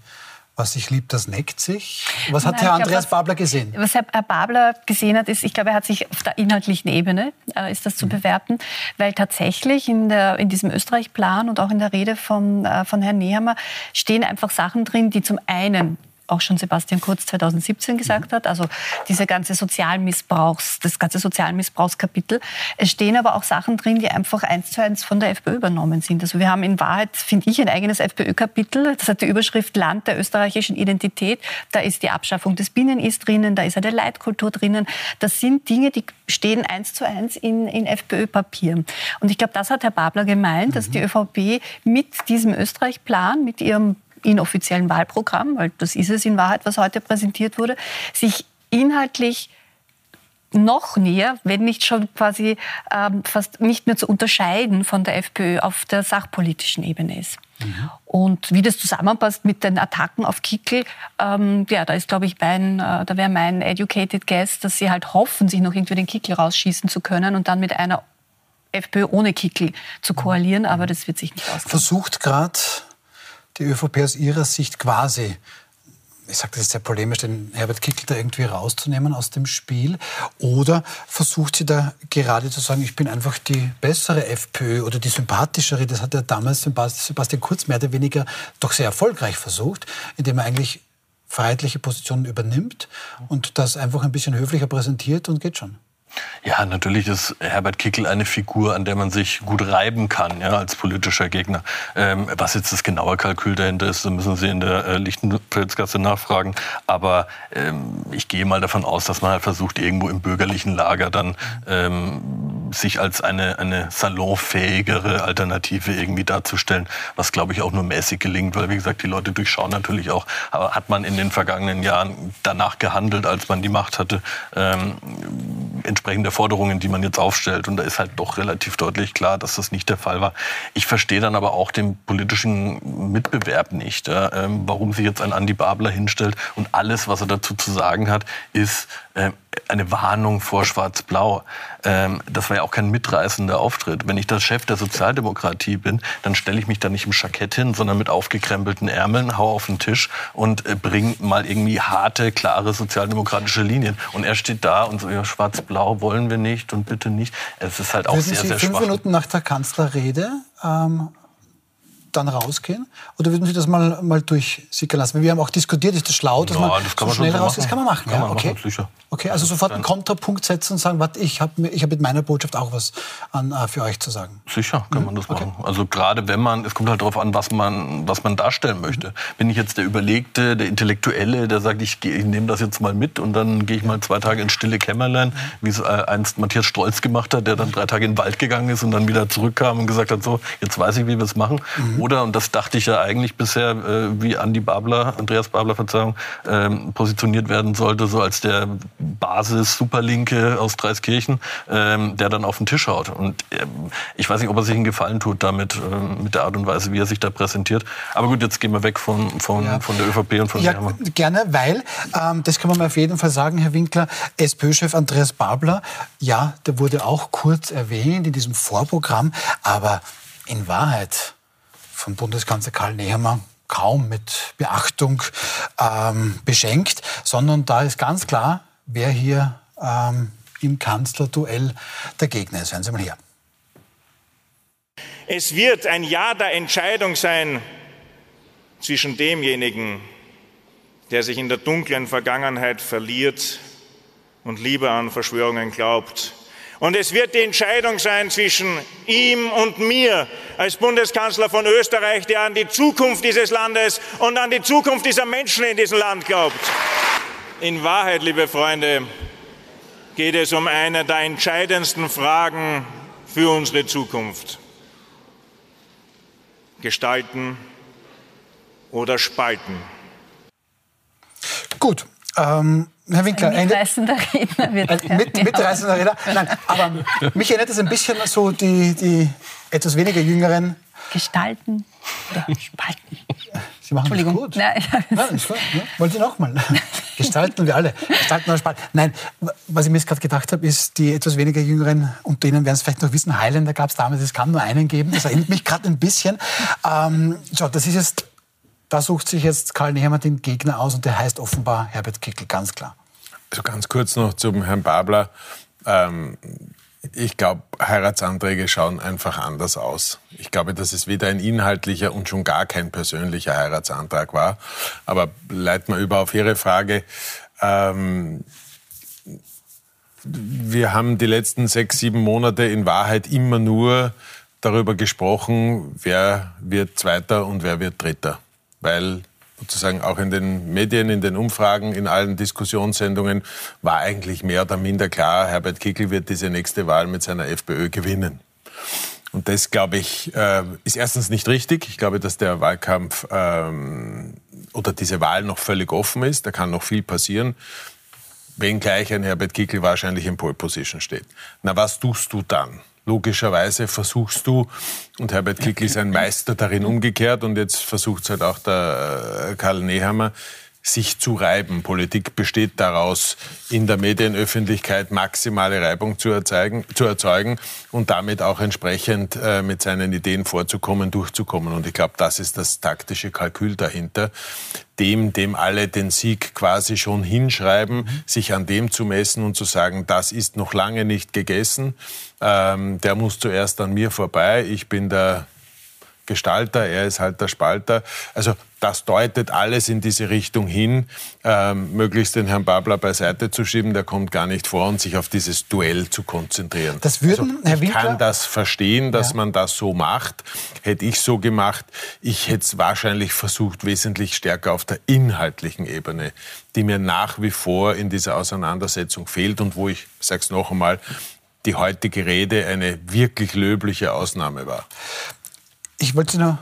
S1: Was sich liebt, das neckt sich. Was hat
S2: Nein,
S1: Herr Andreas
S2: was-
S1: Babler gesehen?
S2: Was Herr Babler gesehen hat, ist, ich glaube, er hat sich auf der inhaltlichen Ebene, äh, ist das zu bewerten, weil tatsächlich in, der, in diesem Österreich-Plan und auch in der Rede von, äh, von Herrn Nehammer stehen einfach Sachen drin, die zum einen auch schon Sebastian Kurz 2017 gesagt hat, also diese ganze Sozialmissbrauchs, das ganze Sozialmissbrauchskapitel. Es stehen aber auch Sachen drin, die einfach eins zu eins von der FPÖ übernommen sind. Also wir haben in Wahrheit, finde ich, ein eigenes FPÖ-Kapitel. Das hat die Überschrift Land der österreichischen Identität. Da ist die Abschaffung des Binnen-Ist drinnen, da ist eine Leitkultur drinnen. Das sind Dinge, die stehen eins zu eins in, in FPÖ-Papieren. Und ich glaube, das hat Herr Babler gemeint, dass die ÖVP mit diesem Österreich-Plan, mit ihrem inoffiziellen Wahlprogramm, weil das ist es in Wahrheit, was heute präsentiert wurde, sich inhaltlich noch näher, wenn nicht schon quasi ähm, fast nicht mehr zu unterscheiden von der FPÖ auf der sachpolitischen Ebene ist. Und wie das zusammenpasst mit den Attacken auf Kickel, ähm, ja, da ist, glaube ich, mein, äh, da wäre mein educated guess, dass sie halt hoffen, sich noch irgendwie den Kickel rausschießen zu können und dann mit einer FPÖ ohne Kickel zu koalieren, aber das wird sich nicht ausgehen.
S1: Versucht gerade die ÖVP aus ihrer Sicht quasi, ich sage das ist sehr polemisch, den Herbert Kickl da irgendwie rauszunehmen aus dem Spiel? Oder versucht sie da gerade zu sagen, ich bin einfach die bessere FPÖ oder die sympathischere? Das hat ja damals Sebast- Sebastian Kurz mehr oder weniger doch sehr erfolgreich versucht, indem er eigentlich freiheitliche Positionen übernimmt und das einfach ein bisschen höflicher präsentiert und geht schon.
S4: Ja, natürlich ist Herbert Kickel eine Figur, an der man sich gut reiben kann, ja, als politischer Gegner. Ähm, was jetzt das genaue Kalkül dahinter ist, müssen Sie in der äh, Lichtenfelsgasse nachfragen. Aber ähm, ich gehe mal davon aus, dass man halt versucht, irgendwo im bürgerlichen Lager dann ähm, sich als eine, eine salonfähigere Alternative irgendwie darzustellen, was, glaube ich, auch nur mäßig gelingt, weil, wie gesagt, die Leute durchschauen natürlich auch, aber hat man in den vergangenen Jahren danach gehandelt, als man die Macht hatte, ähm, entsprechend der Forderungen, die man jetzt aufstellt. Und da ist halt doch relativ deutlich klar, dass das nicht der Fall war. Ich verstehe dann aber auch den politischen Mitbewerb nicht, ähm, warum sich jetzt ein Andi Babler hinstellt und alles, was er dazu zu sagen hat, ist äh, eine Warnung vor Schwarz-Blau. Ähm, das war ja auch kein mitreißender Auftritt. Wenn ich der Chef der Sozialdemokratie bin, dann stelle ich mich da nicht im Jackett hin, sondern mit aufgekrempelten Ärmeln, hau auf den Tisch und äh, bring mal irgendwie harte, klare sozialdemokratische Linien. Und er steht da und so, ja, Schwarz-Blau wollen wir nicht und bitte nicht. Es ist halt auch
S1: Würden
S4: sehr,
S1: Sie
S4: sehr
S1: fünf
S4: schwach.
S1: Minuten nach der Kanzlerrede ähm, dann rausgehen? Oder würden Sie das mal, mal durchsickern lassen? Wir haben auch diskutiert, ist das schlau, dass
S4: Ja,
S1: man
S4: das kann
S1: so
S4: man
S1: schnell rausgeht? Das kann man machen,
S4: Kann
S1: ja,
S4: man
S1: okay.
S4: machen.
S1: Okay, also sofort einen Kontrapunkt setzen und sagen, warte, ich habe ich hab mit meiner Botschaft auch was an, äh, für euch zu sagen.
S4: Sicher kann man das machen. Also gerade wenn man, es kommt halt darauf an, was man, was man darstellen möchte. Bin ich jetzt der Überlegte, der Intellektuelle, der sagt, ich, ich nehme das jetzt mal mit und dann gehe ich mal zwei Tage ins stille Kämmerlein, wie es äh, einst Matthias Strolz gemacht hat, der dann drei Tage in den Wald gegangen ist und dann wieder zurückkam und gesagt hat, so, jetzt weiß ich, wie wir es machen. Oder, und das dachte ich ja eigentlich bisher, äh, wie Andi Babler, Andreas Babler, Verzeihung, ähm, positioniert werden sollte, so als der Basis-Superlinke aus Dreiskirchen, ähm, der dann auf den Tisch haut. Und ähm, ich weiß nicht, ob er sich einen Gefallen tut damit, ähm, mit der Art und Weise, wie er sich da präsentiert. Aber gut, jetzt gehen wir weg von, von,
S1: Ja.
S4: von der ÖVP und von
S1: Ja,
S4: Nehammer.
S1: gerne, weil, ähm, das kann man mal auf jeden Fall sagen, Herr Winkler, SPÖ-Chef Andreas Babler, ja, der wurde auch kurz erwähnt in diesem Vorprogramm, aber in Wahrheit von Bundeskanzler Karl Nehammer kaum mit Beachtung ähm, beschenkt, sondern da ist ganz klar, wer hier ähm, im Kanzlerduell der Gegner ist. Hören Sie mal her.
S10: Es wird ein Jahr der Entscheidung sein zwischen demjenigen, der sich in der dunklen Vergangenheit verliert und lieber an Verschwörungen glaubt. Und es wird die Entscheidung sein zwischen ihm und mir als Bundeskanzler von Österreich, der an die Zukunft dieses Landes und an die Zukunft dieser Menschen in diesem Land glaubt. In Wahrheit, liebe Freunde, geht es um eine der entscheidendsten Fragen für unsere Zukunft gestalten oder spalten.
S1: Gut, ähm, Herr Winkler,
S2: Ein mitreißender Redner wird
S1: Ein mit, mitreißender Redner. Nein, aber mich erinnert es ein bisschen so die, die etwas weniger jüngeren.
S2: gestalten oder spalten.
S1: Sie machen das
S2: Entschuldigung.
S1: gut.
S2: Nein,
S1: Nein, ist gut. Ja, wollen Sie nochmal? Gestalten wir alle. Gestalten oder spalten. Nein, was ich mir jetzt gerade gedacht habe, ist, die etwas weniger jüngeren, unter Ihnen werden es vielleicht noch wissen, Highlander gab es damals, es kann nur einen geben. Das erinnert mich gerade ein bisschen. Ähm, so, das ist jetzt da sucht sich jetzt Karl Nehammer den Gegner aus und der heißt offenbar Herbert Kickl, ganz klar.
S3: Also ganz kurz noch zum Herrn Babler. Ähm, ich glaube, Heiratsanträge schauen einfach anders aus. Ich glaube, dass es weder ein inhaltlicher und schon gar kein persönlicher Heiratsantrag war. Aber leiten wir über auf Ihre Frage. Ähm, wir haben die letzten sechs, sieben Monate in Wahrheit immer nur darüber gesprochen, wer wird Zweiter und wer wird Dritter. Weil sozusagen auch in den Medien, in den Umfragen, in allen Diskussionssendungen war eigentlich mehr oder minder klar, Herbert Kickl wird diese nächste Wahl mit seiner FPÖ gewinnen. Und das, glaube ich, äh, ist erstens nicht richtig. Ich glaube, dass der Wahlkampf ähm, oder diese Wahl noch völlig offen ist. Da kann noch viel passieren wenngleich ein Herbert Kickl wahrscheinlich in Pole Position steht. Na, was tust du dann? Logischerweise versuchst du, und Herbert Kickl ist ein Meister darin umgekehrt, und jetzt versucht es halt auch der äh, Karl Nehammer, sich zu reiben. Politik besteht daraus, in der Medienöffentlichkeit maximale Reibung zu erzeugen, zu erzeugen und damit auch entsprechend äh, mit seinen Ideen vorzukommen, durchzukommen. Und ich glaube, das ist das taktische Kalkül dahinter. Dem, dem alle den Sieg quasi schon hinschreiben, mhm. sich an dem zu messen und zu sagen, das ist noch lange nicht gegessen. Ähm, der muss zuerst an mir vorbei. Ich bin der Gestalter, er ist halt der Spalter. Also das deutet alles in diese Richtung hin, ähm, möglichst den Herrn Babler beiseite zu schieben, der kommt gar nicht vor und sich auf dieses Duell zu konzentrieren.
S1: Das würden,
S3: also, Herr ich kann das verstehen, dass ja. man das so macht. Hätte ich so gemacht, ich hätte es wahrscheinlich versucht, wesentlich stärker auf der inhaltlichen Ebene, die mir nach wie vor in dieser Auseinandersetzung fehlt und wo ich, ich sage es noch einmal, die heutige Rede eine wirklich löbliche Ausnahme war.
S1: Ich wollte noch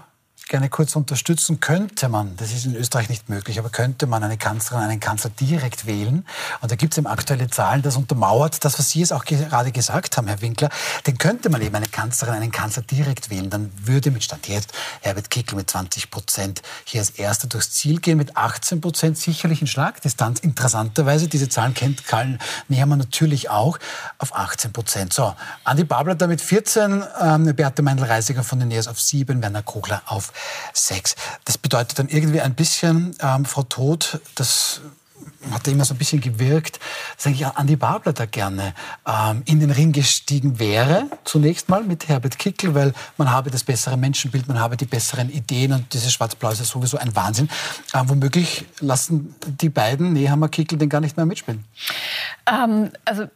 S1: gerne kurz unterstützen, könnte man, das ist in Österreich nicht möglich, aber könnte man eine Kanzlerin, einen Kanzler direkt wählen. Und da gibt es eben aktuelle Zahlen, das untermauert das, was Sie jetzt auch gerade gesagt haben, Herr Winkler. Den könnte man eben eine Kanzlerin, einen Kanzler direkt wählen. Dann würde mit Stand jetzt Herbert Kickl mit 20 Prozent hier als Erster durchs Ziel gehen, mit 18 Prozent sicherlich in Schlagdistanz. Interessanterweise, diese Zahlen kennt Karl Nehammer natürlich auch, auf 18 Prozent. So, Andi Babler da mit 14, ähm, Beate Meindl-Reisiger von den NEOS auf 7, Werner Kogler auf Sex. Das bedeutet dann irgendwie ein bisschen, ähm, Frau Todt, das hat immer so ein bisschen gewirkt, dass eigentlich Andi Babler da gerne ähm, in den Ring gestiegen wäre, zunächst mal mit Herbert Kickl, weil man habe das bessere Menschenbild, man habe die besseren Ideen und dieses Schwarz-Blau ist ja sowieso ein Wahnsinn. Ähm, womöglich lassen die beiden, Nehammer Kickl, den gar nicht mehr mitspielen.
S2: Ähm, also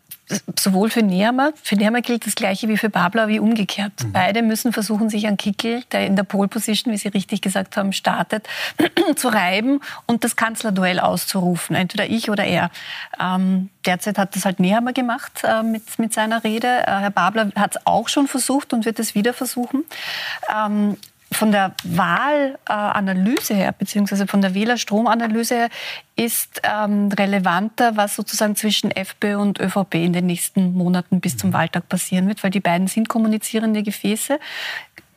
S2: sowohl für Nehammer, für Nehammer gilt das Gleiche wie für Babler, wie umgekehrt. Mhm. Beide müssen versuchen, sich an Kickel, der in der Pole Position, wie Sie richtig gesagt haben, startet, zu reiben und das Kanzlerduell auszurufen. Entweder ich oder er. Ähm, derzeit hat das halt Nehammer gemacht äh, mit, mit seiner Rede. Äh, Herr Babler hat es auch schon versucht und wird es wieder versuchen. Ähm, von der Wahlanalyse her, beziehungsweise von der Wählerstromanalyse her, ist ähm, relevanter, was sozusagen zwischen FPÖ und ÖVP in den nächsten Monaten bis zum Wahltag passieren wird, weil die beiden sind kommunizierende Gefäße.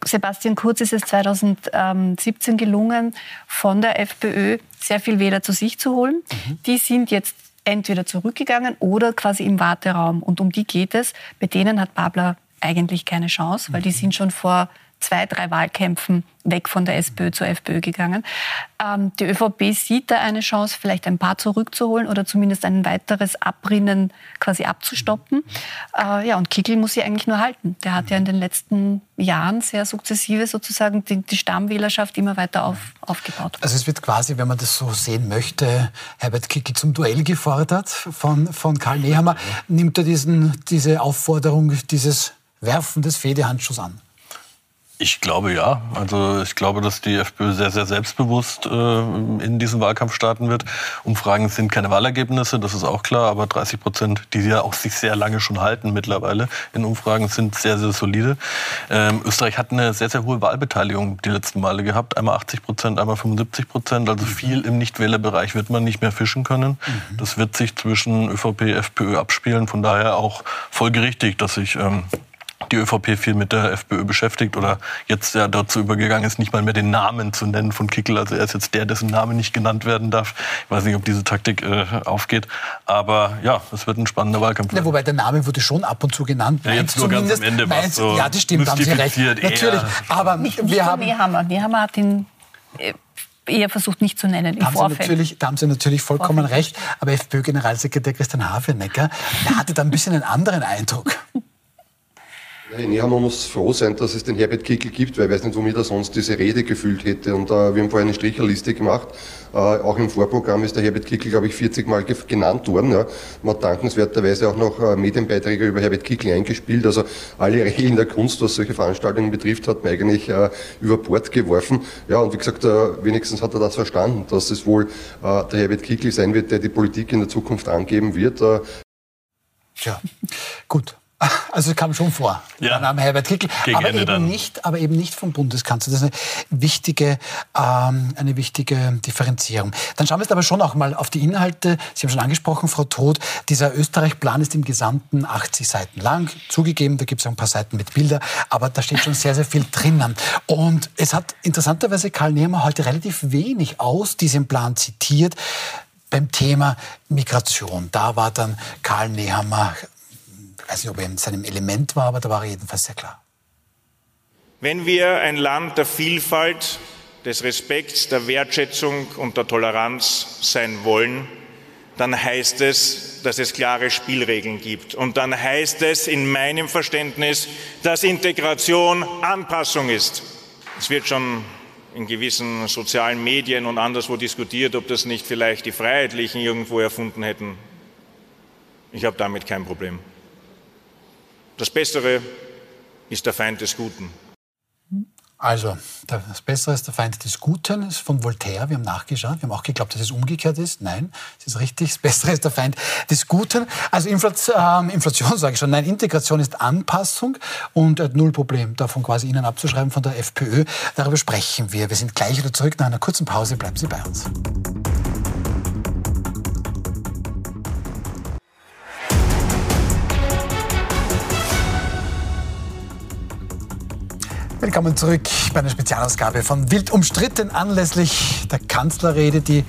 S2: Sebastian Kurz ist es 2017 gelungen, von der FPÖ sehr viel Wähler zu sich zu holen. Mhm. Die sind jetzt entweder zurückgegangen oder quasi im Warteraum. Und um die geht es. Bei denen hat Babler eigentlich keine Chance, weil die mhm. sind schon vor zwei, drei Wahlkämpfen weg von der SPÖ zur FPÖ gegangen. Ähm, die ÖVP sieht da eine Chance, vielleicht ein paar zurückzuholen oder zumindest ein weiteres Abrinnen quasi abzustoppen. Äh, ja, und Kickl muss sie eigentlich nur halten. Der hat ja in den letzten Jahren sehr sukzessive sozusagen die, die Stammwählerschaft immer weiter auf, aufgebaut.
S1: Also es wird quasi, wenn man das so sehen möchte, Herbert Kickl zum Duell gefordert von, von Karl Nehammer. Nimmt er diesen, diese Aufforderung, dieses Werfen des Fehdehandschuhs an?
S4: Ich glaube ja. Also ich glaube, dass die FPÖ sehr, sehr selbstbewusst äh, in diesen Wahlkampf starten wird. Umfragen sind keine Wahlergebnisse, das ist auch klar, aber 30 Prozent, die ja auch sich sehr lange schon halten mittlerweile in Umfragen, sind sehr, sehr solide. Ähm, Österreich hat eine sehr, sehr hohe Wahlbeteiligung die letzten Male gehabt. Einmal 80 Prozent, einmal 75 Prozent. Also viel im Nichtwählerbereich wird man nicht mehr fischen können. Mhm. Das wird sich zwischen ÖVP, FPÖ abspielen. Von daher auch folgerichtig, dass sich ähm, die ÖVP viel mit der FPÖ beschäftigt oder jetzt ja dazu übergegangen ist, nicht mal mehr den Namen zu nennen von Kickel. Also er ist jetzt der, dessen Name nicht genannt werden darf. Ich weiß nicht, ob diese Taktik äh, aufgeht. Aber ja, es wird ein spannender Wahlkampf.
S1: Ja, wobei der Name wurde schon ab und zu genannt.
S4: Ja, jetzt nur ganz am Ende
S1: meins, so Ja, das stimmt, haben Sie recht. Natürlich. Aber
S2: nicht, wir nicht haben... Nehammer. Nehammer hat ihn äh, eher versucht nicht zu nennen im
S1: da haben
S2: Vorfeld.
S1: Sie natürlich, da haben Sie natürlich vollkommen Vorfeld. recht. Aber FPÖ-Generalsekretär Christian Hafenecker, der hatte da ein bisschen einen anderen Eindruck.
S11: Ja, man muss froh sein, dass es den Herbert Kickl gibt, weil ich weiß nicht, womit er sonst diese Rede gefühlt hätte. Und äh, wir haben vorher eine Stricherliste gemacht. Äh, auch im Vorprogramm ist der Herbert Kickl, glaube ich, 40 Mal genannt worden. Ja. Man hat dankenswerterweise auch noch äh, Medienbeiträge über Herbert Kickl eingespielt. Also alle Regeln der Kunst, was solche Veranstaltungen betrifft, hat man eigentlich äh, über Bord geworfen. Ja, und wie gesagt, äh, wenigstens hat er das verstanden, dass es wohl äh, der Herbert Kickl sein wird, der die Politik in der Zukunft angeben wird.
S1: Tja, gut. Also es kam schon vor, ja. der Name Herbert Kickl, aber eben, nicht, aber eben nicht vom Bundeskanzler. Das ist eine wichtige, ähm, eine wichtige Differenzierung. Dann schauen wir jetzt aber schon auch mal auf die Inhalte. Sie haben schon angesprochen, Frau Todt, dieser Österreich-Plan ist im Gesamten 80 Seiten lang. Zugegeben, da gibt es auch ein paar Seiten mit Bildern, aber da steht schon sehr, sehr viel drinnen. Und es hat interessanterweise Karl Nehmer heute relativ wenig aus diesem Plan zitiert beim Thema Migration. Da war dann Karl Nehammer ich weiß nicht, ob er in seinem Element war, aber da war er jedenfalls sehr klar.
S10: Wenn wir ein Land der Vielfalt, des Respekts, der Wertschätzung und der Toleranz sein wollen, dann heißt es, dass es klare Spielregeln gibt. Und dann heißt es in meinem Verständnis, dass Integration Anpassung ist. Es wird schon in gewissen sozialen Medien und anderswo diskutiert, ob das nicht vielleicht die Freiheitlichen irgendwo erfunden hätten. Ich habe damit kein Problem. Das Bessere ist der Feind des Guten.
S1: Also, das Bessere ist der Feind des Guten, ist von Voltaire. Wir haben nachgeschaut. Wir haben auch geglaubt, dass es umgekehrt ist. Nein, es ist richtig. Das Bessere ist der Feind des Guten. Also Inflation, äh, Inflation sage ich schon. Nein, Integration ist Anpassung und äh, null Problem, davon quasi Ihnen abzuschreiben von der FPÖ. Darüber sprechen wir. Wir sind gleich wieder zurück nach einer kurzen Pause. Bleiben Sie bei uns. Willkommen zurück bei einer Spezialausgabe von Wild umstritten anlässlich der Kanzlerrede, die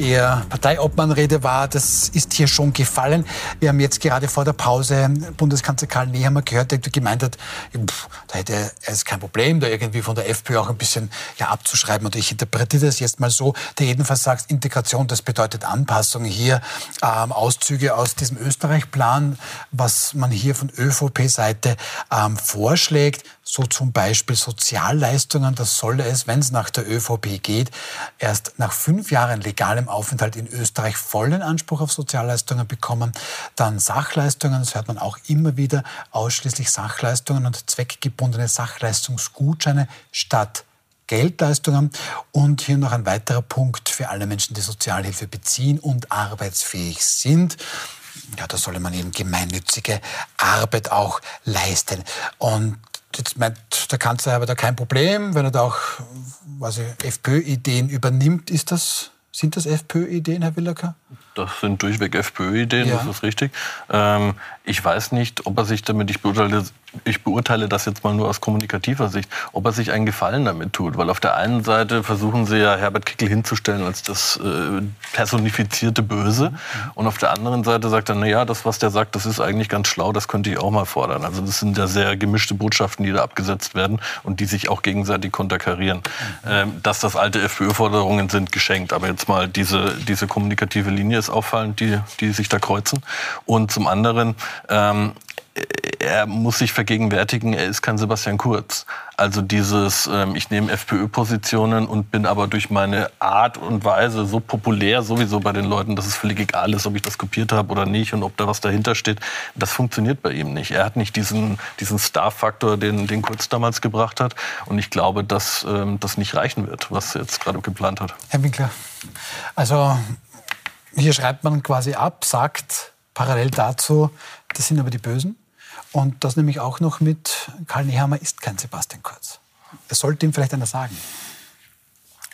S1: eher Parteiobmannrede war. Das ist hier schon gefallen. Wir haben jetzt gerade vor der Pause Bundeskanzler Karl Nehammer gehört, der gemeint hat, pff, da hätte er es kein Problem, da irgendwie von der FPÖ auch ein bisschen ja, abzuschreiben. Und ich interpretiere das jetzt mal so, der jedenfalls sagt, Integration, das bedeutet Anpassung. Hier ähm, Auszüge aus diesem Österreich-Plan, was man hier von ÖVP-Seite ähm, vorschlägt so zum Beispiel Sozialleistungen, das solle es, wenn es nach der ÖVP geht, erst nach fünf Jahren legalem Aufenthalt in Österreich vollen Anspruch auf Sozialleistungen bekommen. Dann Sachleistungen, das hört man auch immer wieder, ausschließlich Sachleistungen und zweckgebundene Sachleistungsgutscheine statt Geldleistungen. Und hier noch ein weiterer Punkt für alle Menschen, die Sozialhilfe beziehen und arbeitsfähig sind. Ja, da solle man eben gemeinnützige Arbeit auch leisten. Und Jetzt meint der Kanzler aber da kein Problem, wenn er da auch FPÖ-Ideen übernimmt. Ist das, sind das FPÖ-Ideen, Herr Willacker?
S4: Das sind durchweg FPÖ-Ideen, ja. das ist richtig. Ähm, ich weiß nicht, ob er sich damit, ich beurteile, ich beurteile das jetzt mal nur aus kommunikativer Sicht, ob er sich einen Gefallen damit tut. Weil auf der einen Seite versuchen sie ja Herbert Kickel hinzustellen als das äh, personifizierte Böse. Und auf der anderen Seite sagt er, na ja, das, was der sagt, das ist eigentlich ganz schlau, das könnte ich auch mal fordern. Also das sind ja sehr gemischte Botschaften, die da abgesetzt werden und die sich auch gegenseitig konterkarieren. Ähm, dass das alte FPÖ-Forderungen sind, geschenkt. Aber jetzt mal diese, diese kommunikative Linie ist auffallend, die, die sich da kreuzen. Und zum anderen, ähm, er muss sich vergegenwärtigen, er ist kein Sebastian Kurz. Also dieses, ähm, ich nehme FPÖ-Positionen und bin aber durch meine Art und Weise so populär sowieso bei den Leuten, dass es völlig egal ist, ob ich das kopiert habe oder nicht und ob da was dahinter steht. Das funktioniert bei ihm nicht. Er hat nicht diesen, diesen Star-Faktor, den, den Kurz damals gebracht hat. Und ich glaube, dass ähm, das nicht reichen wird, was er jetzt gerade geplant hat.
S1: Herr Winkler, also hier schreibt man quasi ab, sagt parallel dazu, das sind aber die Bösen. Und das nämlich auch noch mit Karl Nehammer ist kein Sebastian Kurz. Das sollte ihm vielleicht einer sagen.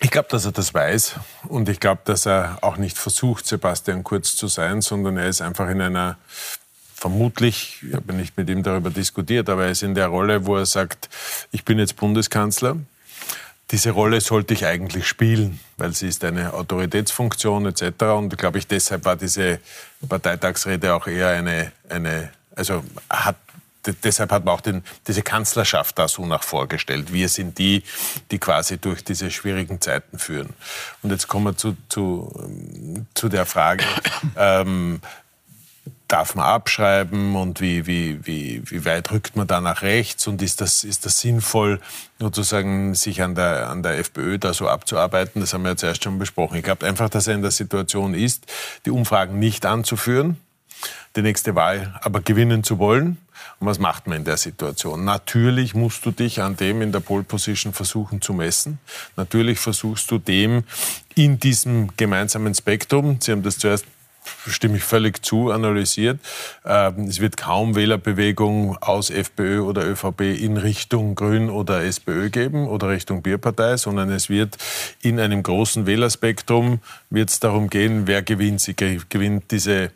S3: Ich glaube, dass er das weiß und ich glaube, dass er auch nicht versucht, Sebastian Kurz zu sein, sondern er ist einfach in einer, vermutlich, ich habe nicht mit ihm darüber diskutiert, aber er ist in der Rolle, wo er sagt, ich bin jetzt Bundeskanzler, diese Rolle sollte ich eigentlich spielen, weil sie ist eine Autoritätsfunktion etc. Und glaube ich, deshalb war diese Parteitagsrede auch eher eine, eine also hat deshalb hat man auch den, diese Kanzlerschaft da so nach vorgestellt. Wir sind die, die quasi durch diese schwierigen Zeiten führen. Und jetzt kommen wir zu, zu, zu der Frage, ähm, darf man abschreiben und wie, wie, wie, wie weit rückt man da nach rechts und ist das, ist das sinnvoll, sozusagen sich an der, an der FPÖ da so abzuarbeiten? Das haben wir ja zuerst schon besprochen. Ich glaube einfach, dass er in der Situation ist, die Umfragen nicht anzuführen, die nächste Wahl aber gewinnen zu wollen. Und was macht man in der Situation? Natürlich musst du dich an dem in der Pole Position versuchen zu messen. Natürlich versuchst du dem in diesem gemeinsamen Spektrum, Sie haben das zuerst stimme ich völlig zu, analysiert. Ähm, es wird kaum Wählerbewegung aus FPÖ oder ÖVP in Richtung Grün oder SPÖ geben oder Richtung Bierpartei, sondern es wird in einem großen Wählerspektrum wird darum gehen, wer gewinnt. Sie gewinnt diese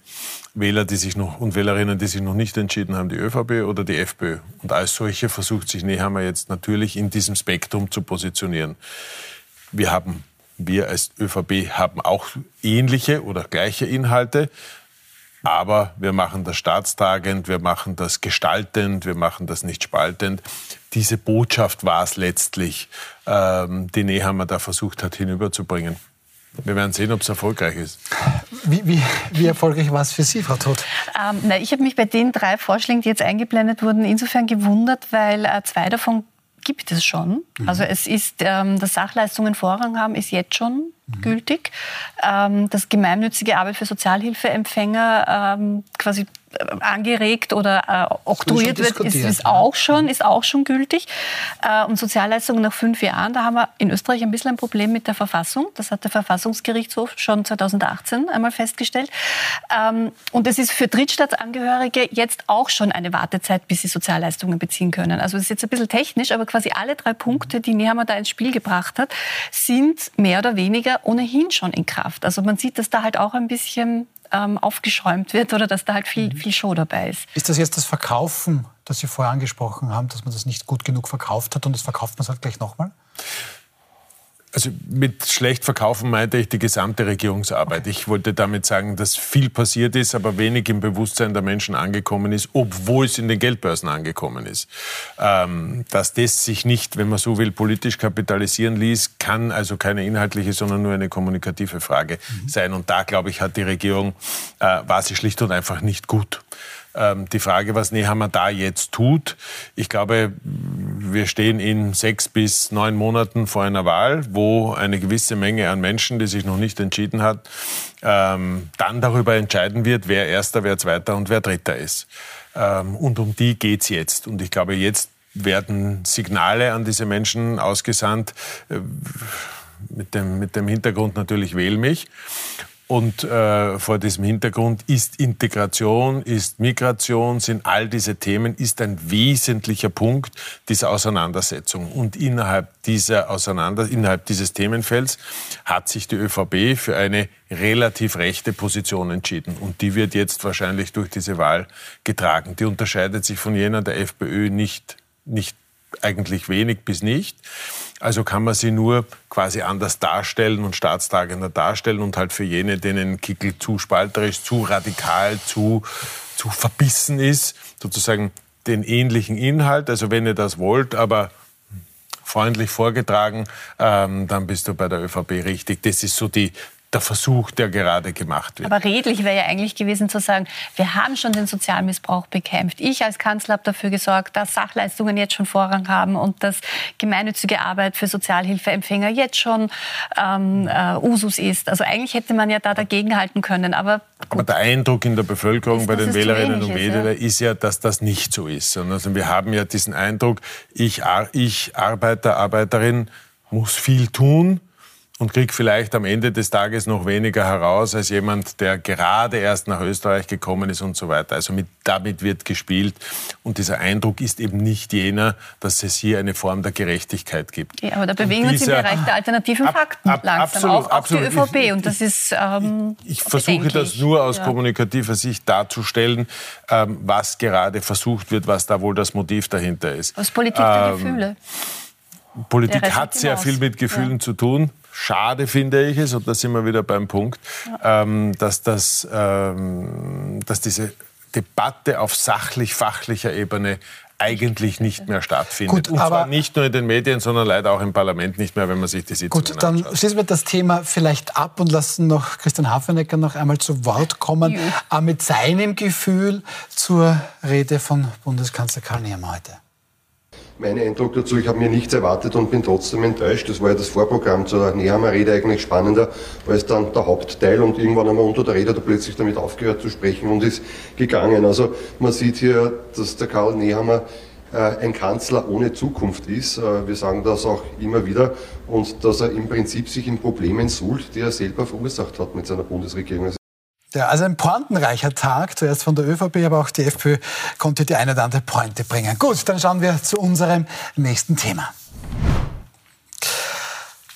S3: Wähler, die sich noch und Wählerinnen, die sich noch nicht entschieden haben, die ÖVP oder die FPÖ. Und als solche versucht sich Nehammer jetzt natürlich in diesem Spektrum zu positionieren. Wir haben wir als ÖVP haben auch ähnliche oder gleiche Inhalte. Aber wir machen das staatstragend, wir machen das gestaltend, wir machen das nicht spaltend. Diese Botschaft war es letztlich, ähm, die Nehammer da versucht hat hinüberzubringen. Wir werden sehen, ob es erfolgreich ist.
S1: Wie, wie, wie erfolgreich war es für Sie, Frau Todt?
S2: Ähm, na, ich habe mich bei den drei Vorschlägen, die jetzt eingeblendet wurden, insofern gewundert, weil äh, zwei davon gibt es schon. Mhm. Also es ist, ähm, dass Sachleistungen Vorrang haben, ist jetzt schon mhm. gültig. Ähm, dass gemeinnützige Arbeit für Sozialhilfeempfänger ähm, quasi angeregt oder äh, oktroyiert wird, ist, ist, auch schon, ist auch schon gültig. Äh, und Sozialleistungen nach fünf Jahren, da haben wir in Österreich ein bisschen ein Problem mit der Verfassung. Das hat der Verfassungsgerichtshof schon 2018 einmal festgestellt. Ähm, und es ist für Drittstaatsangehörige jetzt auch schon eine Wartezeit, bis sie Sozialleistungen beziehen können. Also das ist jetzt ein bisschen technisch, aber quasi alle drei Punkte, die Nehammer da ins Spiel gebracht hat, sind mehr oder weniger ohnehin schon in Kraft. Also man sieht, dass da halt auch ein bisschen ähm, aufgeschäumt wird oder dass da halt viel, mhm. viel Show dabei ist.
S1: Ist das jetzt das Verkaufen, das Sie vorher angesprochen haben, dass man das nicht gut genug verkauft hat und das verkauft man es halt gleich nochmal?
S3: Also mit schlecht verkaufen meinte ich die gesamte Regierungsarbeit. Ich wollte damit sagen, dass viel passiert ist, aber wenig im Bewusstsein der Menschen angekommen ist, obwohl es in den Geldbörsen angekommen ist. Ähm, dass das sich nicht, wenn man so will, politisch kapitalisieren ließ, kann also keine inhaltliche, sondern nur eine kommunikative Frage mhm. sein. Und da, glaube ich, hat die Regierung, äh, war sie schlicht und einfach nicht gut. Ähm, die Frage, was Nehammer da jetzt tut. Ich glaube, wir stehen in sechs bis neun Monaten vor einer Wahl, wo eine gewisse Menge an Menschen, die sich noch nicht entschieden hat, ähm, dann darüber entscheiden wird, wer Erster, wer Zweiter und wer Dritter ist. Ähm, und um die geht's jetzt. Und ich glaube, jetzt werden Signale an diese Menschen ausgesandt, äh, mit dem, mit dem Hintergrund natürlich wähl mich. Und äh, vor diesem Hintergrund ist Integration, ist Migration, sind all diese Themen, ist ein wesentlicher Punkt dieser Auseinandersetzung. Und innerhalb dieser Auseinander, innerhalb dieses Themenfelds hat sich die ÖVP für eine relativ rechte Position entschieden. Und die wird jetzt wahrscheinlich durch diese Wahl getragen. Die unterscheidet sich von jener der FPÖ nicht, nicht eigentlich wenig bis nicht. Also kann man sie nur quasi anders darstellen und staatstragender darstellen und halt für jene, denen Kickel zu spalterisch, zu radikal, zu, zu verbissen ist, sozusagen den ähnlichen Inhalt. Also wenn ihr das wollt, aber freundlich vorgetragen, ähm, dann bist du bei der ÖVP richtig. Das ist so die, der Versuch, der gerade gemacht wird.
S2: Aber redlich wäre ja eigentlich gewesen zu sagen, wir haben schon den Sozialmissbrauch bekämpft. Ich als Kanzler habe dafür gesorgt, dass Sachleistungen jetzt schon Vorrang haben und dass gemeinnützige Arbeit für Sozialhilfeempfänger jetzt schon ähm, äh, Usus ist. Also eigentlich hätte man ja da dagegenhalten können. Aber,
S3: aber der Eindruck in der Bevölkerung ist, bei den Wählerinnen und Wählern ja. ist ja, dass das nicht so ist. Also wir haben ja diesen Eindruck, ich, ich Arbeiter, Arbeiterin muss viel tun und kriege vielleicht am Ende des Tages noch weniger heraus als jemand, der gerade erst nach Österreich gekommen ist und so weiter. Also mit, damit wird gespielt und dieser Eindruck ist eben nicht jener, dass es hier eine Form der Gerechtigkeit gibt.
S2: Ja, aber da bewegen wir uns im Bereich der alternativen Fakten ab, ab, langsam, absolut, auch, absolut. die ÖVP und das ist ähm,
S3: Ich, ich versuche das nur aus ja. kommunikativer Sicht darzustellen, ähm, was gerade versucht wird, was da wohl das Motiv dahinter ist.
S2: Aus Politik der ähm, Gefühle.
S3: Politik hat sehr viel mit Gefühlen ja. zu tun. Schade finde ich es, und da sind wir wieder beim Punkt, ja. ähm, dass, das, ähm, dass diese Debatte auf sachlich-fachlicher Ebene eigentlich nicht mehr stattfindet.
S1: Gut,
S3: und zwar nicht nur in den Medien, sondern leider auch im Parlament nicht mehr, wenn man sich die Sitzungen
S1: Gut, dann
S3: anschaut.
S1: schließen wir das Thema vielleicht ab und lassen noch Christian Hafenecker noch einmal zu Wort kommen, ja. mit seinem Gefühl zur Rede von Bundeskanzler Karl Nehammer heute.
S11: Mein Eindruck dazu, ich habe mir nichts erwartet und bin trotzdem enttäuscht. Das war ja das Vorprogramm zur Nehammer Rede eigentlich spannender, als dann der Hauptteil und irgendwann einmal unter der Rede er plötzlich damit aufgehört zu sprechen und ist gegangen. Also man sieht hier, dass der Karl Nehammer äh, ein Kanzler ohne Zukunft ist. Äh, wir sagen das auch immer wieder und dass er im Prinzip sich in Problemen suhlt, die er selber verursacht hat mit seiner Bundesregierung.
S1: Ja, also ein pointenreicher Tag, zuerst von der ÖVP, aber auch die FPÖ konnte die eine oder andere Pointe bringen. Gut, dann schauen wir zu unserem nächsten Thema.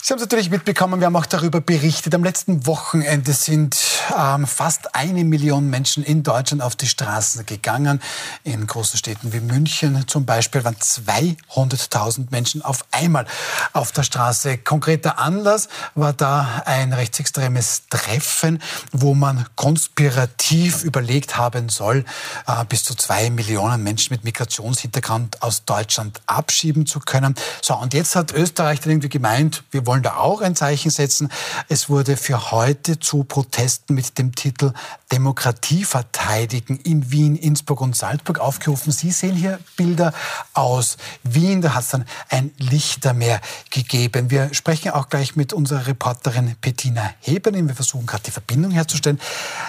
S1: Sie haben es natürlich mitbekommen, wir haben auch darüber berichtet. Am letzten Wochenende sind ähm, fast eine Million Menschen in Deutschland auf die Straßen gegangen. In großen Städten wie München zum Beispiel waren 200.000 Menschen auf einmal auf der Straße. Konkreter Anlass war da ein rechtsextremes Treffen, wo man konspirativ überlegt haben soll, äh, bis zu zwei Millionen Menschen mit Migrationshintergrund aus Deutschland abschieben zu können. So, und jetzt hat Österreich dann irgendwie gemeint, wir wollen wollen da auch ein Zeichen setzen. Es wurde für heute zu Protesten mit dem Titel Demokratie verteidigen in Wien, Innsbruck und Salzburg aufgerufen. Sie sehen hier Bilder aus Wien. Da hat es dann ein Lichtermeer gegeben. Wir sprechen auch gleich mit unserer Reporterin Bettina Heberlin. Wir versuchen gerade die Verbindung herzustellen.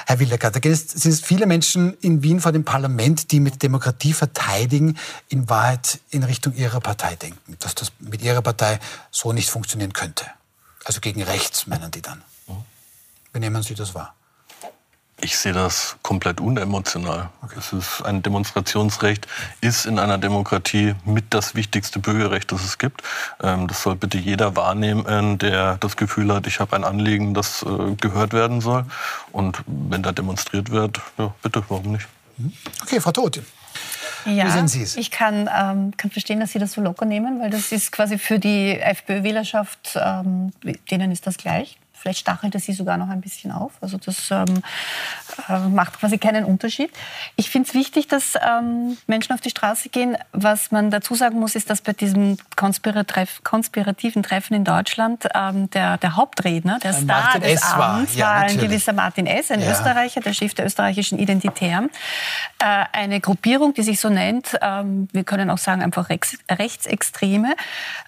S1: Herr Wildergaard, da sind es viele Menschen in Wien vor dem Parlament, die mit Demokratie verteidigen, in Wahrheit in Richtung ihrer Partei denken, dass das mit ihrer Partei so nicht funktionieren könnte könnte. Also gegen rechts, meinen die dann. Wie nehmen Sie das wahr?
S4: Ich sehe das komplett unemotional. Okay. Es ist ein Demonstrationsrecht, ist in einer Demokratie mit das wichtigste Bürgerrecht, das es gibt. Ähm, das soll bitte jeder wahrnehmen, der das Gefühl hat, ich habe ein Anliegen, das äh, gehört werden soll. Und wenn da demonstriert wird, ja, bitte, warum nicht?
S1: Mhm. Okay, Frau Todt.
S2: Ja, Wie sehen Sie es? Ich kann, ähm, kann verstehen, dass Sie das so locker nehmen, weil das ist quasi für die FPÖ-Wählerschaft, ähm, denen ist das gleich. Vielleicht stachelt er sie sogar noch ein bisschen auf. Also das ähm, äh, macht quasi keinen Unterschied. Ich finde es wichtig, dass ähm, Menschen auf die Straße gehen. Was man dazu sagen muss, ist, dass bei diesem konspirativen Treffen in Deutschland ähm, der, der, Hauptredner, der Star Martin des S. Abends, war, ja, war ein gewisser Martin S., ein ja. Österreicher, der Chef der österreichischen Identitären. Äh, eine Gruppierung, die sich so nennt, ähm, wir können auch sagen einfach Rechts, Rechtsextreme,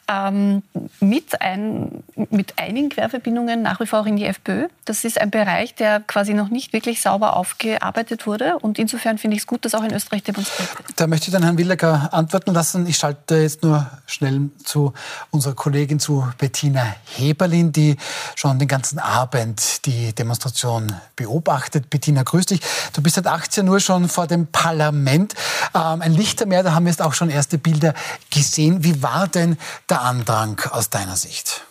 S2: ähm, mit, ein, mit einigen Querverbindungen nach wie vor auch in die FPÖ. Das ist ein Bereich, der quasi noch nicht wirklich sauber aufgearbeitet wurde. Und insofern finde ich es gut, dass auch in Österreich demonstriert wird.
S1: Da möchte ich dann Herrn Williger antworten lassen. Ich schalte jetzt nur schnell zu unserer Kollegin, zu Bettina Heberlin, die schon den ganzen Abend die Demonstration beobachtet. Bettina, grüß dich. Du bist seit 18 Uhr schon vor dem Parlament. Ähm, ein Lichtermeer, da haben wir jetzt auch schon erste Bilder gesehen. Wie war denn der Andrang aus deiner Sicht?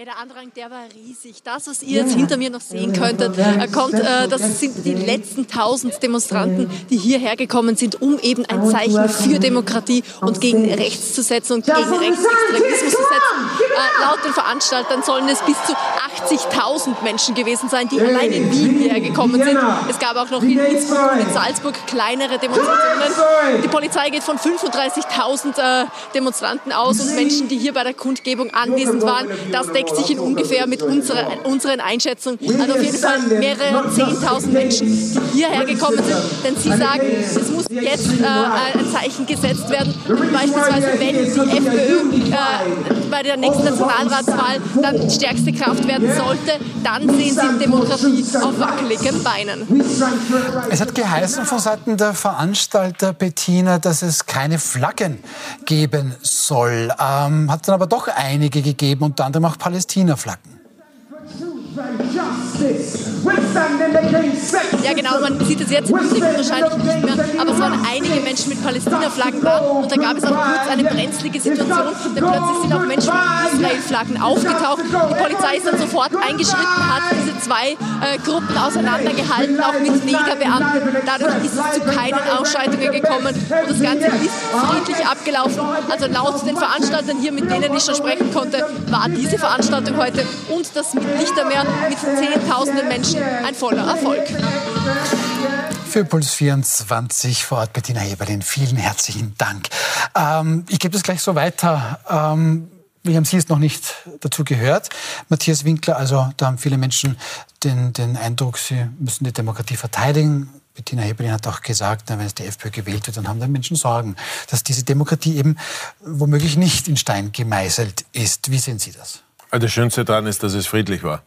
S12: Ja, der Andrang, der war riesig. Das, was ihr jetzt hinter mir noch sehen könntet, äh, kommt, äh, das sind die letzten tausend Demonstranten, die hierher gekommen sind, um eben ein Zeichen für Demokratie und gegen rechts zu setzen und gegen Rechtsextremismus zu setzen. Äh, laut den Veranstaltern sollen es bis zu 80.000 Menschen gewesen sein, die allein in Wien hierher gekommen sind. Es gab auch noch in Innsbruck und in Salzburg kleinere Demonstrationen. Die Polizei geht von 35.000 Demonstranten aus und Menschen, die hier bei der Kundgebung anwesend waren. Das deckt deckt sich in ungefähr mit unserer, unseren Einschätzungen. Also auf jeden Fall mehrere 10.000 Menschen, die hierher gekommen sind. Denn sie sagen, es muss jetzt äh, ein Zeichen gesetzt werden. Beispielsweise, wenn die FPÖ äh, bei der nächsten Nationalratswahl dann stärkste Kraft werden sollte, dann sehen sie Demokratie auf wackeligen Beinen.
S1: Es hat geheißen von Seiten der Veranstalter Bettina, dass es keine Flaggen geben soll. Ähm, hat dann aber doch einige gegeben, unter anderem auch Palästina. Palästina-Flaggen.
S12: Ja, genau, man sieht es jetzt im Hintergrund wahrscheinlich nicht mehr, aber es waren einige Menschen mit Palästina-Flaggen da und da gab es auch kurz eine brenzlige Situation, denn plötzlich sind auch Menschen mit Israel-Flaggen aufgetaucht. Die Polizei ist dann sofort eingeschritten, hat diese zwei äh, Gruppen auseinandergehalten, auch mit Negerbeamten. Dadurch ist es zu keinen Ausschreitungen gekommen und das Ganze ist friedlich abgelaufen. Also laut den Veranstaltern hier, mit denen ich schon sprechen konnte, war diese Veranstaltung heute und das mit Lichtermeer mit 10.000 tausenden Ein voller Erfolg.
S1: Für Puls 24 vor Ort Bettina Heberlin, vielen herzlichen Dank. Ähm, ich gebe das gleich so weiter. Ähm, wir haben Sie es noch nicht dazu gehört, Matthias Winkler. Also da haben viele Menschen den, den Eindruck, sie müssen die Demokratie verteidigen. Bettina Heberlin hat auch gesagt, wenn es die FPÖ gewählt wird, dann haben dann Menschen Sorgen, dass diese Demokratie eben womöglich nicht in Stein gemeißelt ist. Wie sehen Sie das?
S3: Das Schönste daran ist, dass es friedlich war.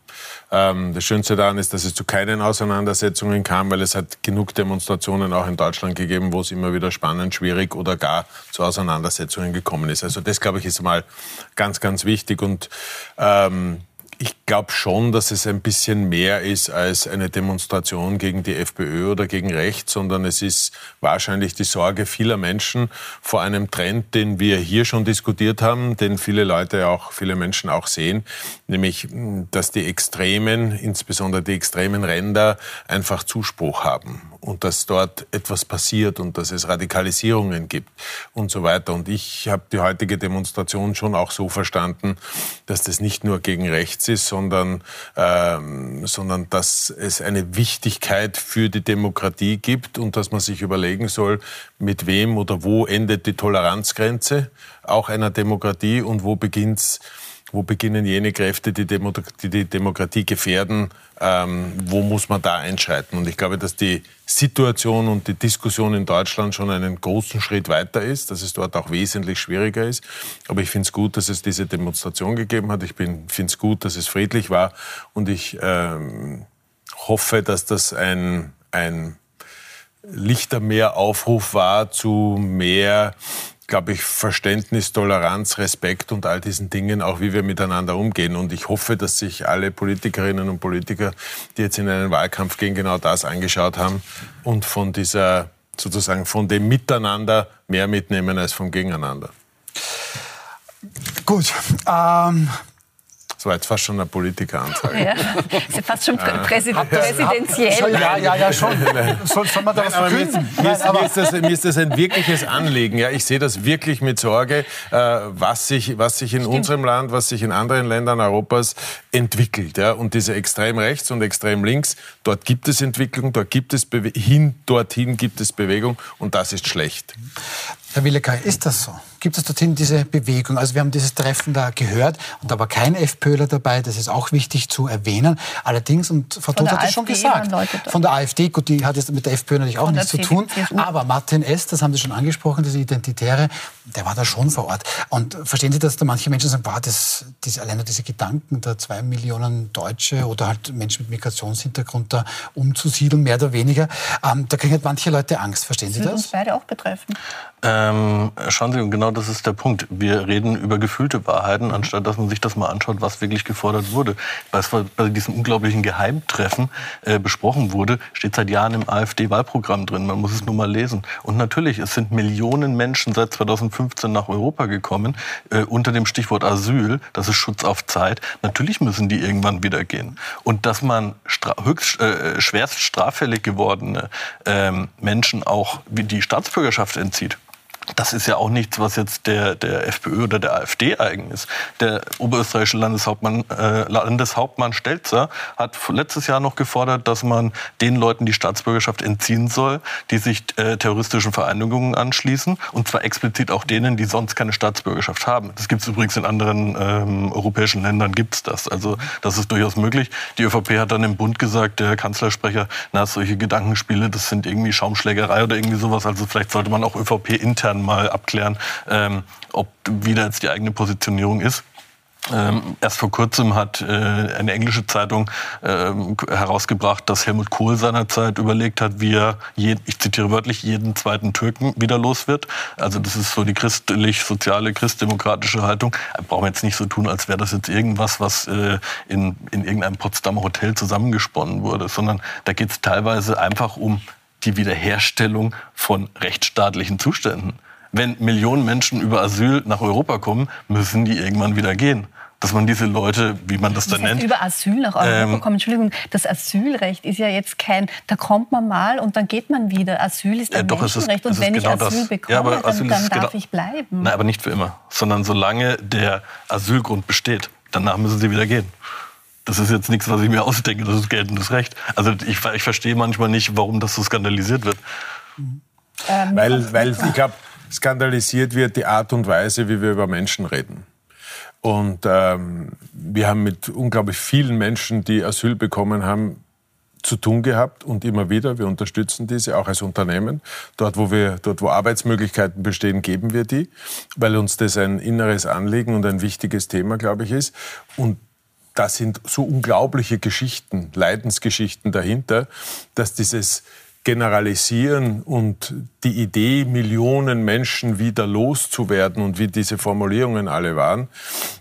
S3: Ähm, das Schönste daran ist, dass es zu keinen Auseinandersetzungen kam, weil es hat genug Demonstrationen auch in Deutschland gegeben, wo es immer wieder spannend, schwierig oder gar zu Auseinandersetzungen gekommen ist. Also das, glaube ich, ist mal ganz, ganz wichtig. Und ähm, ich glaube schon, dass es ein bisschen mehr ist als eine Demonstration gegen die FPÖ oder gegen rechts, sondern es ist wahrscheinlich die Sorge vieler Menschen vor einem Trend, den wir hier schon diskutiert haben, den viele Leute auch, viele Menschen auch sehen, nämlich, dass die Extremen, insbesondere die extremen Ränder, einfach Zuspruch haben und dass dort etwas passiert und dass es Radikalisierungen gibt und so weiter. Und ich habe die heutige Demonstration schon auch so verstanden, dass das nicht nur gegen rechts ist, sondern, ähm, sondern dass es eine Wichtigkeit für die Demokratie gibt und dass man sich überlegen soll, mit wem oder wo endet die Toleranzgrenze auch einer Demokratie und wo beginnt's wo beginnen jene Kräfte, die die, die Demokratie gefährden, ähm, wo muss man da einschreiten? Und ich glaube, dass die Situation und die Diskussion in Deutschland schon einen großen Schritt weiter ist, dass es dort auch wesentlich schwieriger ist. Aber ich finde es gut, dass es diese Demonstration gegeben hat. Ich finde es gut, dass es friedlich war. Und ich ähm, hoffe, dass das ein, ein Lichtermeer-Aufruf war zu mehr glaube ich, Verständnis, Toleranz, Respekt und all diesen Dingen, auch wie wir miteinander umgehen. Und ich hoffe, dass sich alle Politikerinnen und Politiker, die jetzt in einen Wahlkampf gehen, genau das angeschaut haben und von dieser, sozusagen von dem Miteinander mehr mitnehmen als vom Gegeneinander.
S1: Gut. Ähm
S3: das war jetzt fast schon eine Politikeransage. Ja,
S2: ist ja fast schon prä Präsident, präsidentiell.
S1: Ja, ja, ja, schon. Soll, soll man da was verkünden?
S3: Mir, ist, mir, ist das, mir ist das ein wirkliches Anliegen. Ja, ich sehe das wirklich mit Sorge, äh, was, sich, was sich in Stimmt. unserem Land, was sich in anderen Ländern Europas entwickelt. Ja. Und diese extrem rechts und extrem links, dort gibt es Entwicklung, dort gibt es Bewe hin, dorthin gibt es Bewegung und das ist schlecht.
S1: Herr Willekai, ist das so? Gibt es dorthin diese Bewegung? Also wir haben dieses Treffen da gehört und da war kein FPÖler dabei, das ist auch wichtig zu erwähnen. Allerdings, und Frau Todt hat es schon gesagt, von der AfD, gut, die hat jetzt mit der FPÖ natürlich auch von nichts zu tun, aber Martin S., das haben Sie schon angesprochen, diese Identitäre, der war da schon vor Ort. Und verstehen Sie, dass da manche Menschen sagen, boah, das, diese, allein nur diese Gedanken, da zwei Millionen Deutsche oder halt Menschen mit Migrationshintergrund da umzusiedeln, mehr oder weniger, ähm, da kriegen halt manche Leute Angst. Verstehen Sie das? Das
S2: uns beide auch betreffen.
S4: Ähm, schauen Sie, und genau das ist der Punkt. Wir reden über gefühlte Wahrheiten, mhm. anstatt dass man sich das mal anschaut, was wirklich gefordert wurde. Was bei diesem unglaublichen Geheimtreffen äh, besprochen wurde, steht seit Jahren im AfD-Wahlprogramm drin. Man muss es nur mal lesen. Und natürlich, es sind Millionen Menschen seit 2015 nach Europa gekommen, äh, unter dem Stichwort Asyl. Das ist Schutz auf Zeit. Natürlich müssen die irgendwann wieder gehen. Und dass man höchst, äh, schwerst straffällig gewordene ähm, Menschen auch wie die Staatsbürgerschaft entzieht, das ist ja auch nichts, was jetzt der, der FPÖ oder der AfD eigen ist. Der oberösterreichische Landeshauptmann, äh, Landeshauptmann Stelzer hat letztes Jahr noch gefordert, dass man den Leuten die Staatsbürgerschaft entziehen soll, die sich äh, terroristischen Vereinigungen anschließen. Und zwar explizit auch denen, die sonst keine Staatsbürgerschaft haben. Das gibt es übrigens in anderen ähm, europäischen Ländern, gibt's das. Also das ist durchaus möglich. Die ÖVP hat dann im Bund gesagt, der Kanzlersprecher, na, solche Gedankenspiele, das sind irgendwie Schaumschlägerei oder irgendwie sowas. Also vielleicht sollte man auch ÖVP intern intern mal abklären, ähm, ob wieder jetzt die eigene Positionierung ist. Ähm, erst vor kurzem hat äh, eine englische Zeitung ähm, herausgebracht, dass Helmut Kohl seinerzeit überlegt hat, wie er, je, ich zitiere wörtlich, jeden zweiten Türken wieder los wird. Also das ist so die christlich-soziale, christdemokratische Haltung. Da brauchen wir jetzt nicht so tun, als wäre das jetzt irgendwas, was äh, in, in irgendeinem Potsdamer Hotel zusammengesponnen wurde, sondern da geht es teilweise einfach um die Wiederherstellung von rechtsstaatlichen Zuständen. Wenn Millionen Menschen über Asyl nach Europa kommen, müssen die irgendwann wieder gehen dass man diese Leute, wie man das, das dann heißt, nennt.
S2: Über Asyl nach Europa ähm, kommen. Entschuldigung, das Asylrecht ist ja jetzt kein, da kommt man mal und dann geht man wieder. Asyl ist ein äh, doch, Menschenrecht ist, und wenn genau ich Asyl das. bekomme, ja, aber Asyl dann, dann darf genau, ich bleiben.
S4: Nein, aber nicht für immer, sondern solange der Asylgrund besteht. Danach müssen sie wieder gehen. Das ist jetzt nichts, was ich mir ausdenke, das ist geltendes Recht. Also ich, ich verstehe manchmal nicht, warum das so skandalisiert wird.
S3: Ähm, weil, weil ich glaube, skandalisiert wird die Art und Weise, wie wir über Menschen reden. Und ähm, wir haben mit unglaublich vielen Menschen, die Asyl bekommen haben, zu tun gehabt und immer wieder. Wir unterstützen diese auch als Unternehmen. Dort, wo wir, dort, wo Arbeitsmöglichkeiten bestehen, geben wir die, weil uns das ein inneres Anliegen und ein wichtiges Thema, glaube ich, ist. Und da sind so unglaubliche Geschichten, Leidensgeschichten dahinter, dass dieses Generalisieren und die Idee, Millionen Menschen wieder loszuwerden und wie diese Formulierungen alle waren,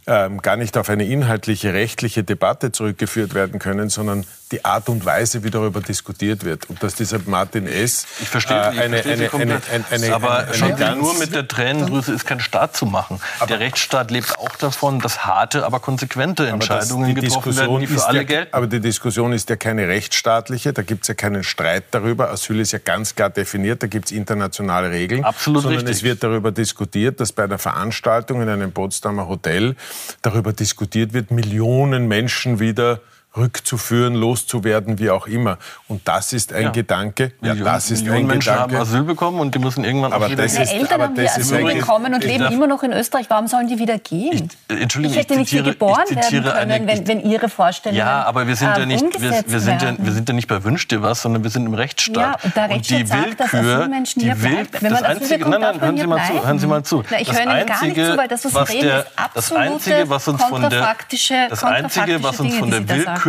S3: ähm, gar nicht auf eine inhaltliche, rechtliche Debatte zurückgeführt werden können, sondern die Art und Weise, wie darüber diskutiert wird. Und dass dieser Martin S.
S4: Ich verstehe, äh, eine, ich verstehe eine, eine, eine, aber eine, nur mit der Tränendrüse ist kein Staat zu machen. der Rechtsstaat lebt auch davon, dass harte, aber konsequente Entscheidungen das, getroffen Diskussion werden, die für alle ja, gelten.
S3: Aber die Diskussion ist ja keine rechtsstaatliche, da gibt es ja keinen Streit darüber. Asyl ist ja ganz klar definiert, da gibt es internationale Regeln.
S4: Absolut
S3: sondern
S4: richtig.
S3: es wird darüber diskutiert, dass bei einer Veranstaltung in einem Potsdamer Hotel darüber diskutiert wird, Millionen Menschen wieder rückzuführen, loszuwerden, wie auch immer. Und das ist ein ja. Gedanke.
S4: Ja, Millionen, das ist Millionen ein Menschen Gedanke. haben Asyl bekommen und die müssen irgendwann
S2: aber das ist, Eltern aber haben das Asyl bekommen und leben immer noch in Österreich. Warum sollen die wieder gehen?
S4: Ich, Entschuldigung,
S2: ich hätte nicht hier geboren werden können, wenn, wenn Ihre Vorstellungen
S4: Ja, aber wir sind ja nicht, wir, wir, sind ja, wir sind ja nicht bei Wünsch dir was, sondern wir sind im Rechtsstaat. Ja,
S2: und der Rechtsstaat und die sagt, dass Asylmenschen hier Will, Wenn man Asyl bekommt, nein, nein,
S4: hören Sie mal zu, hören Sie mal zu.
S2: ich höre Ihnen gar nicht zu, weil das, was Sie reden, ist absolute kontrafaktische
S4: Das Einzige, was uns von der Willkür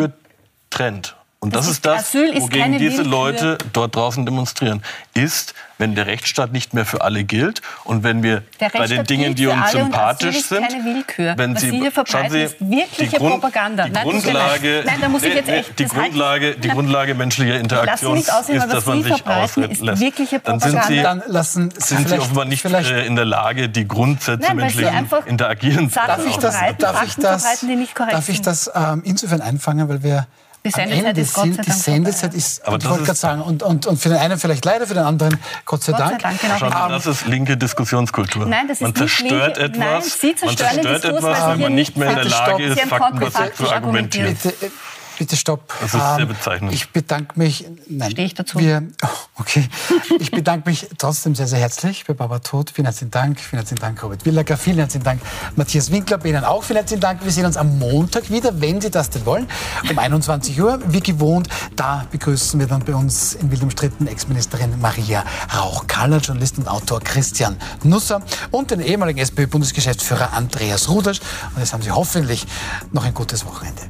S4: trennt. Und das, das ist das,
S2: Asyl ist
S4: wogegen diese Leute dort draußen demonstrieren, ist, wenn der Rechtsstaat nicht mehr für alle gilt und wenn wir bei den Dingen, die uns sympathisch sind, wenn Sie,
S2: Sie schauen Sie, ist wirkliche
S4: die Grund,
S2: Propaganda.
S4: Die Nein, Grundlage, Nein, da muss ich jetzt echt, die Grundlage, die Grundlage menschlicher Interaktion ist, dass man sich ausreden lässt. Dann sind Sie,
S1: Dann lassen
S4: sind Sie offenbar nicht äh, in der Lage, die Grundsätze Nein, menschlichen Interagieren
S1: zu darf ich das, darf ich das, darf ich das ähm, insofern einfangen, weil wir
S2: die Sendezeit ist Gott sei Dank
S1: Die Sendezeit ist, Aber ich wollte gerade sagen, und, und, und für den einen vielleicht leider, für den anderen Gott sei Gott Dank. Sei Dank
S2: genau.
S4: Schauen das ist linke Diskussionskultur.
S2: Nein, das ist
S4: man zerstört
S2: linke,
S4: etwas, nein,
S2: Sie zerstören
S4: man zerstört etwas, wenn man nicht mehr in der Lage ist, faktenbasiert zu argumentieren.
S1: Bitte, Bitte stopp.
S4: Das ist sehr ähm, bezeichnend.
S1: Ich bedanke mich. Nein,
S2: Stehe ich dazu?
S1: Wir, oh, okay. Ich bedanke mich trotzdem sehr, sehr herzlich bei Barbara Todt. Vielen herzlichen Dank. Vielen herzlichen Dank, Robert Willager. Vielen herzlichen Dank, Matthias Winkler. Bei Ihnen auch vielen herzlichen Dank. Wir sehen uns am Montag wieder, wenn Sie das denn wollen, um 21 Uhr. Wie gewohnt, da begrüßen wir dann bei uns in wild umstritten Ex-Ministerin Maria Rauch-Kaller, Journalist und Autor Christian Nusser und den ehemaligen SPÖ-Bundesgeschäftsführer Andreas Rudasch. Und jetzt haben Sie hoffentlich noch ein gutes Wochenende.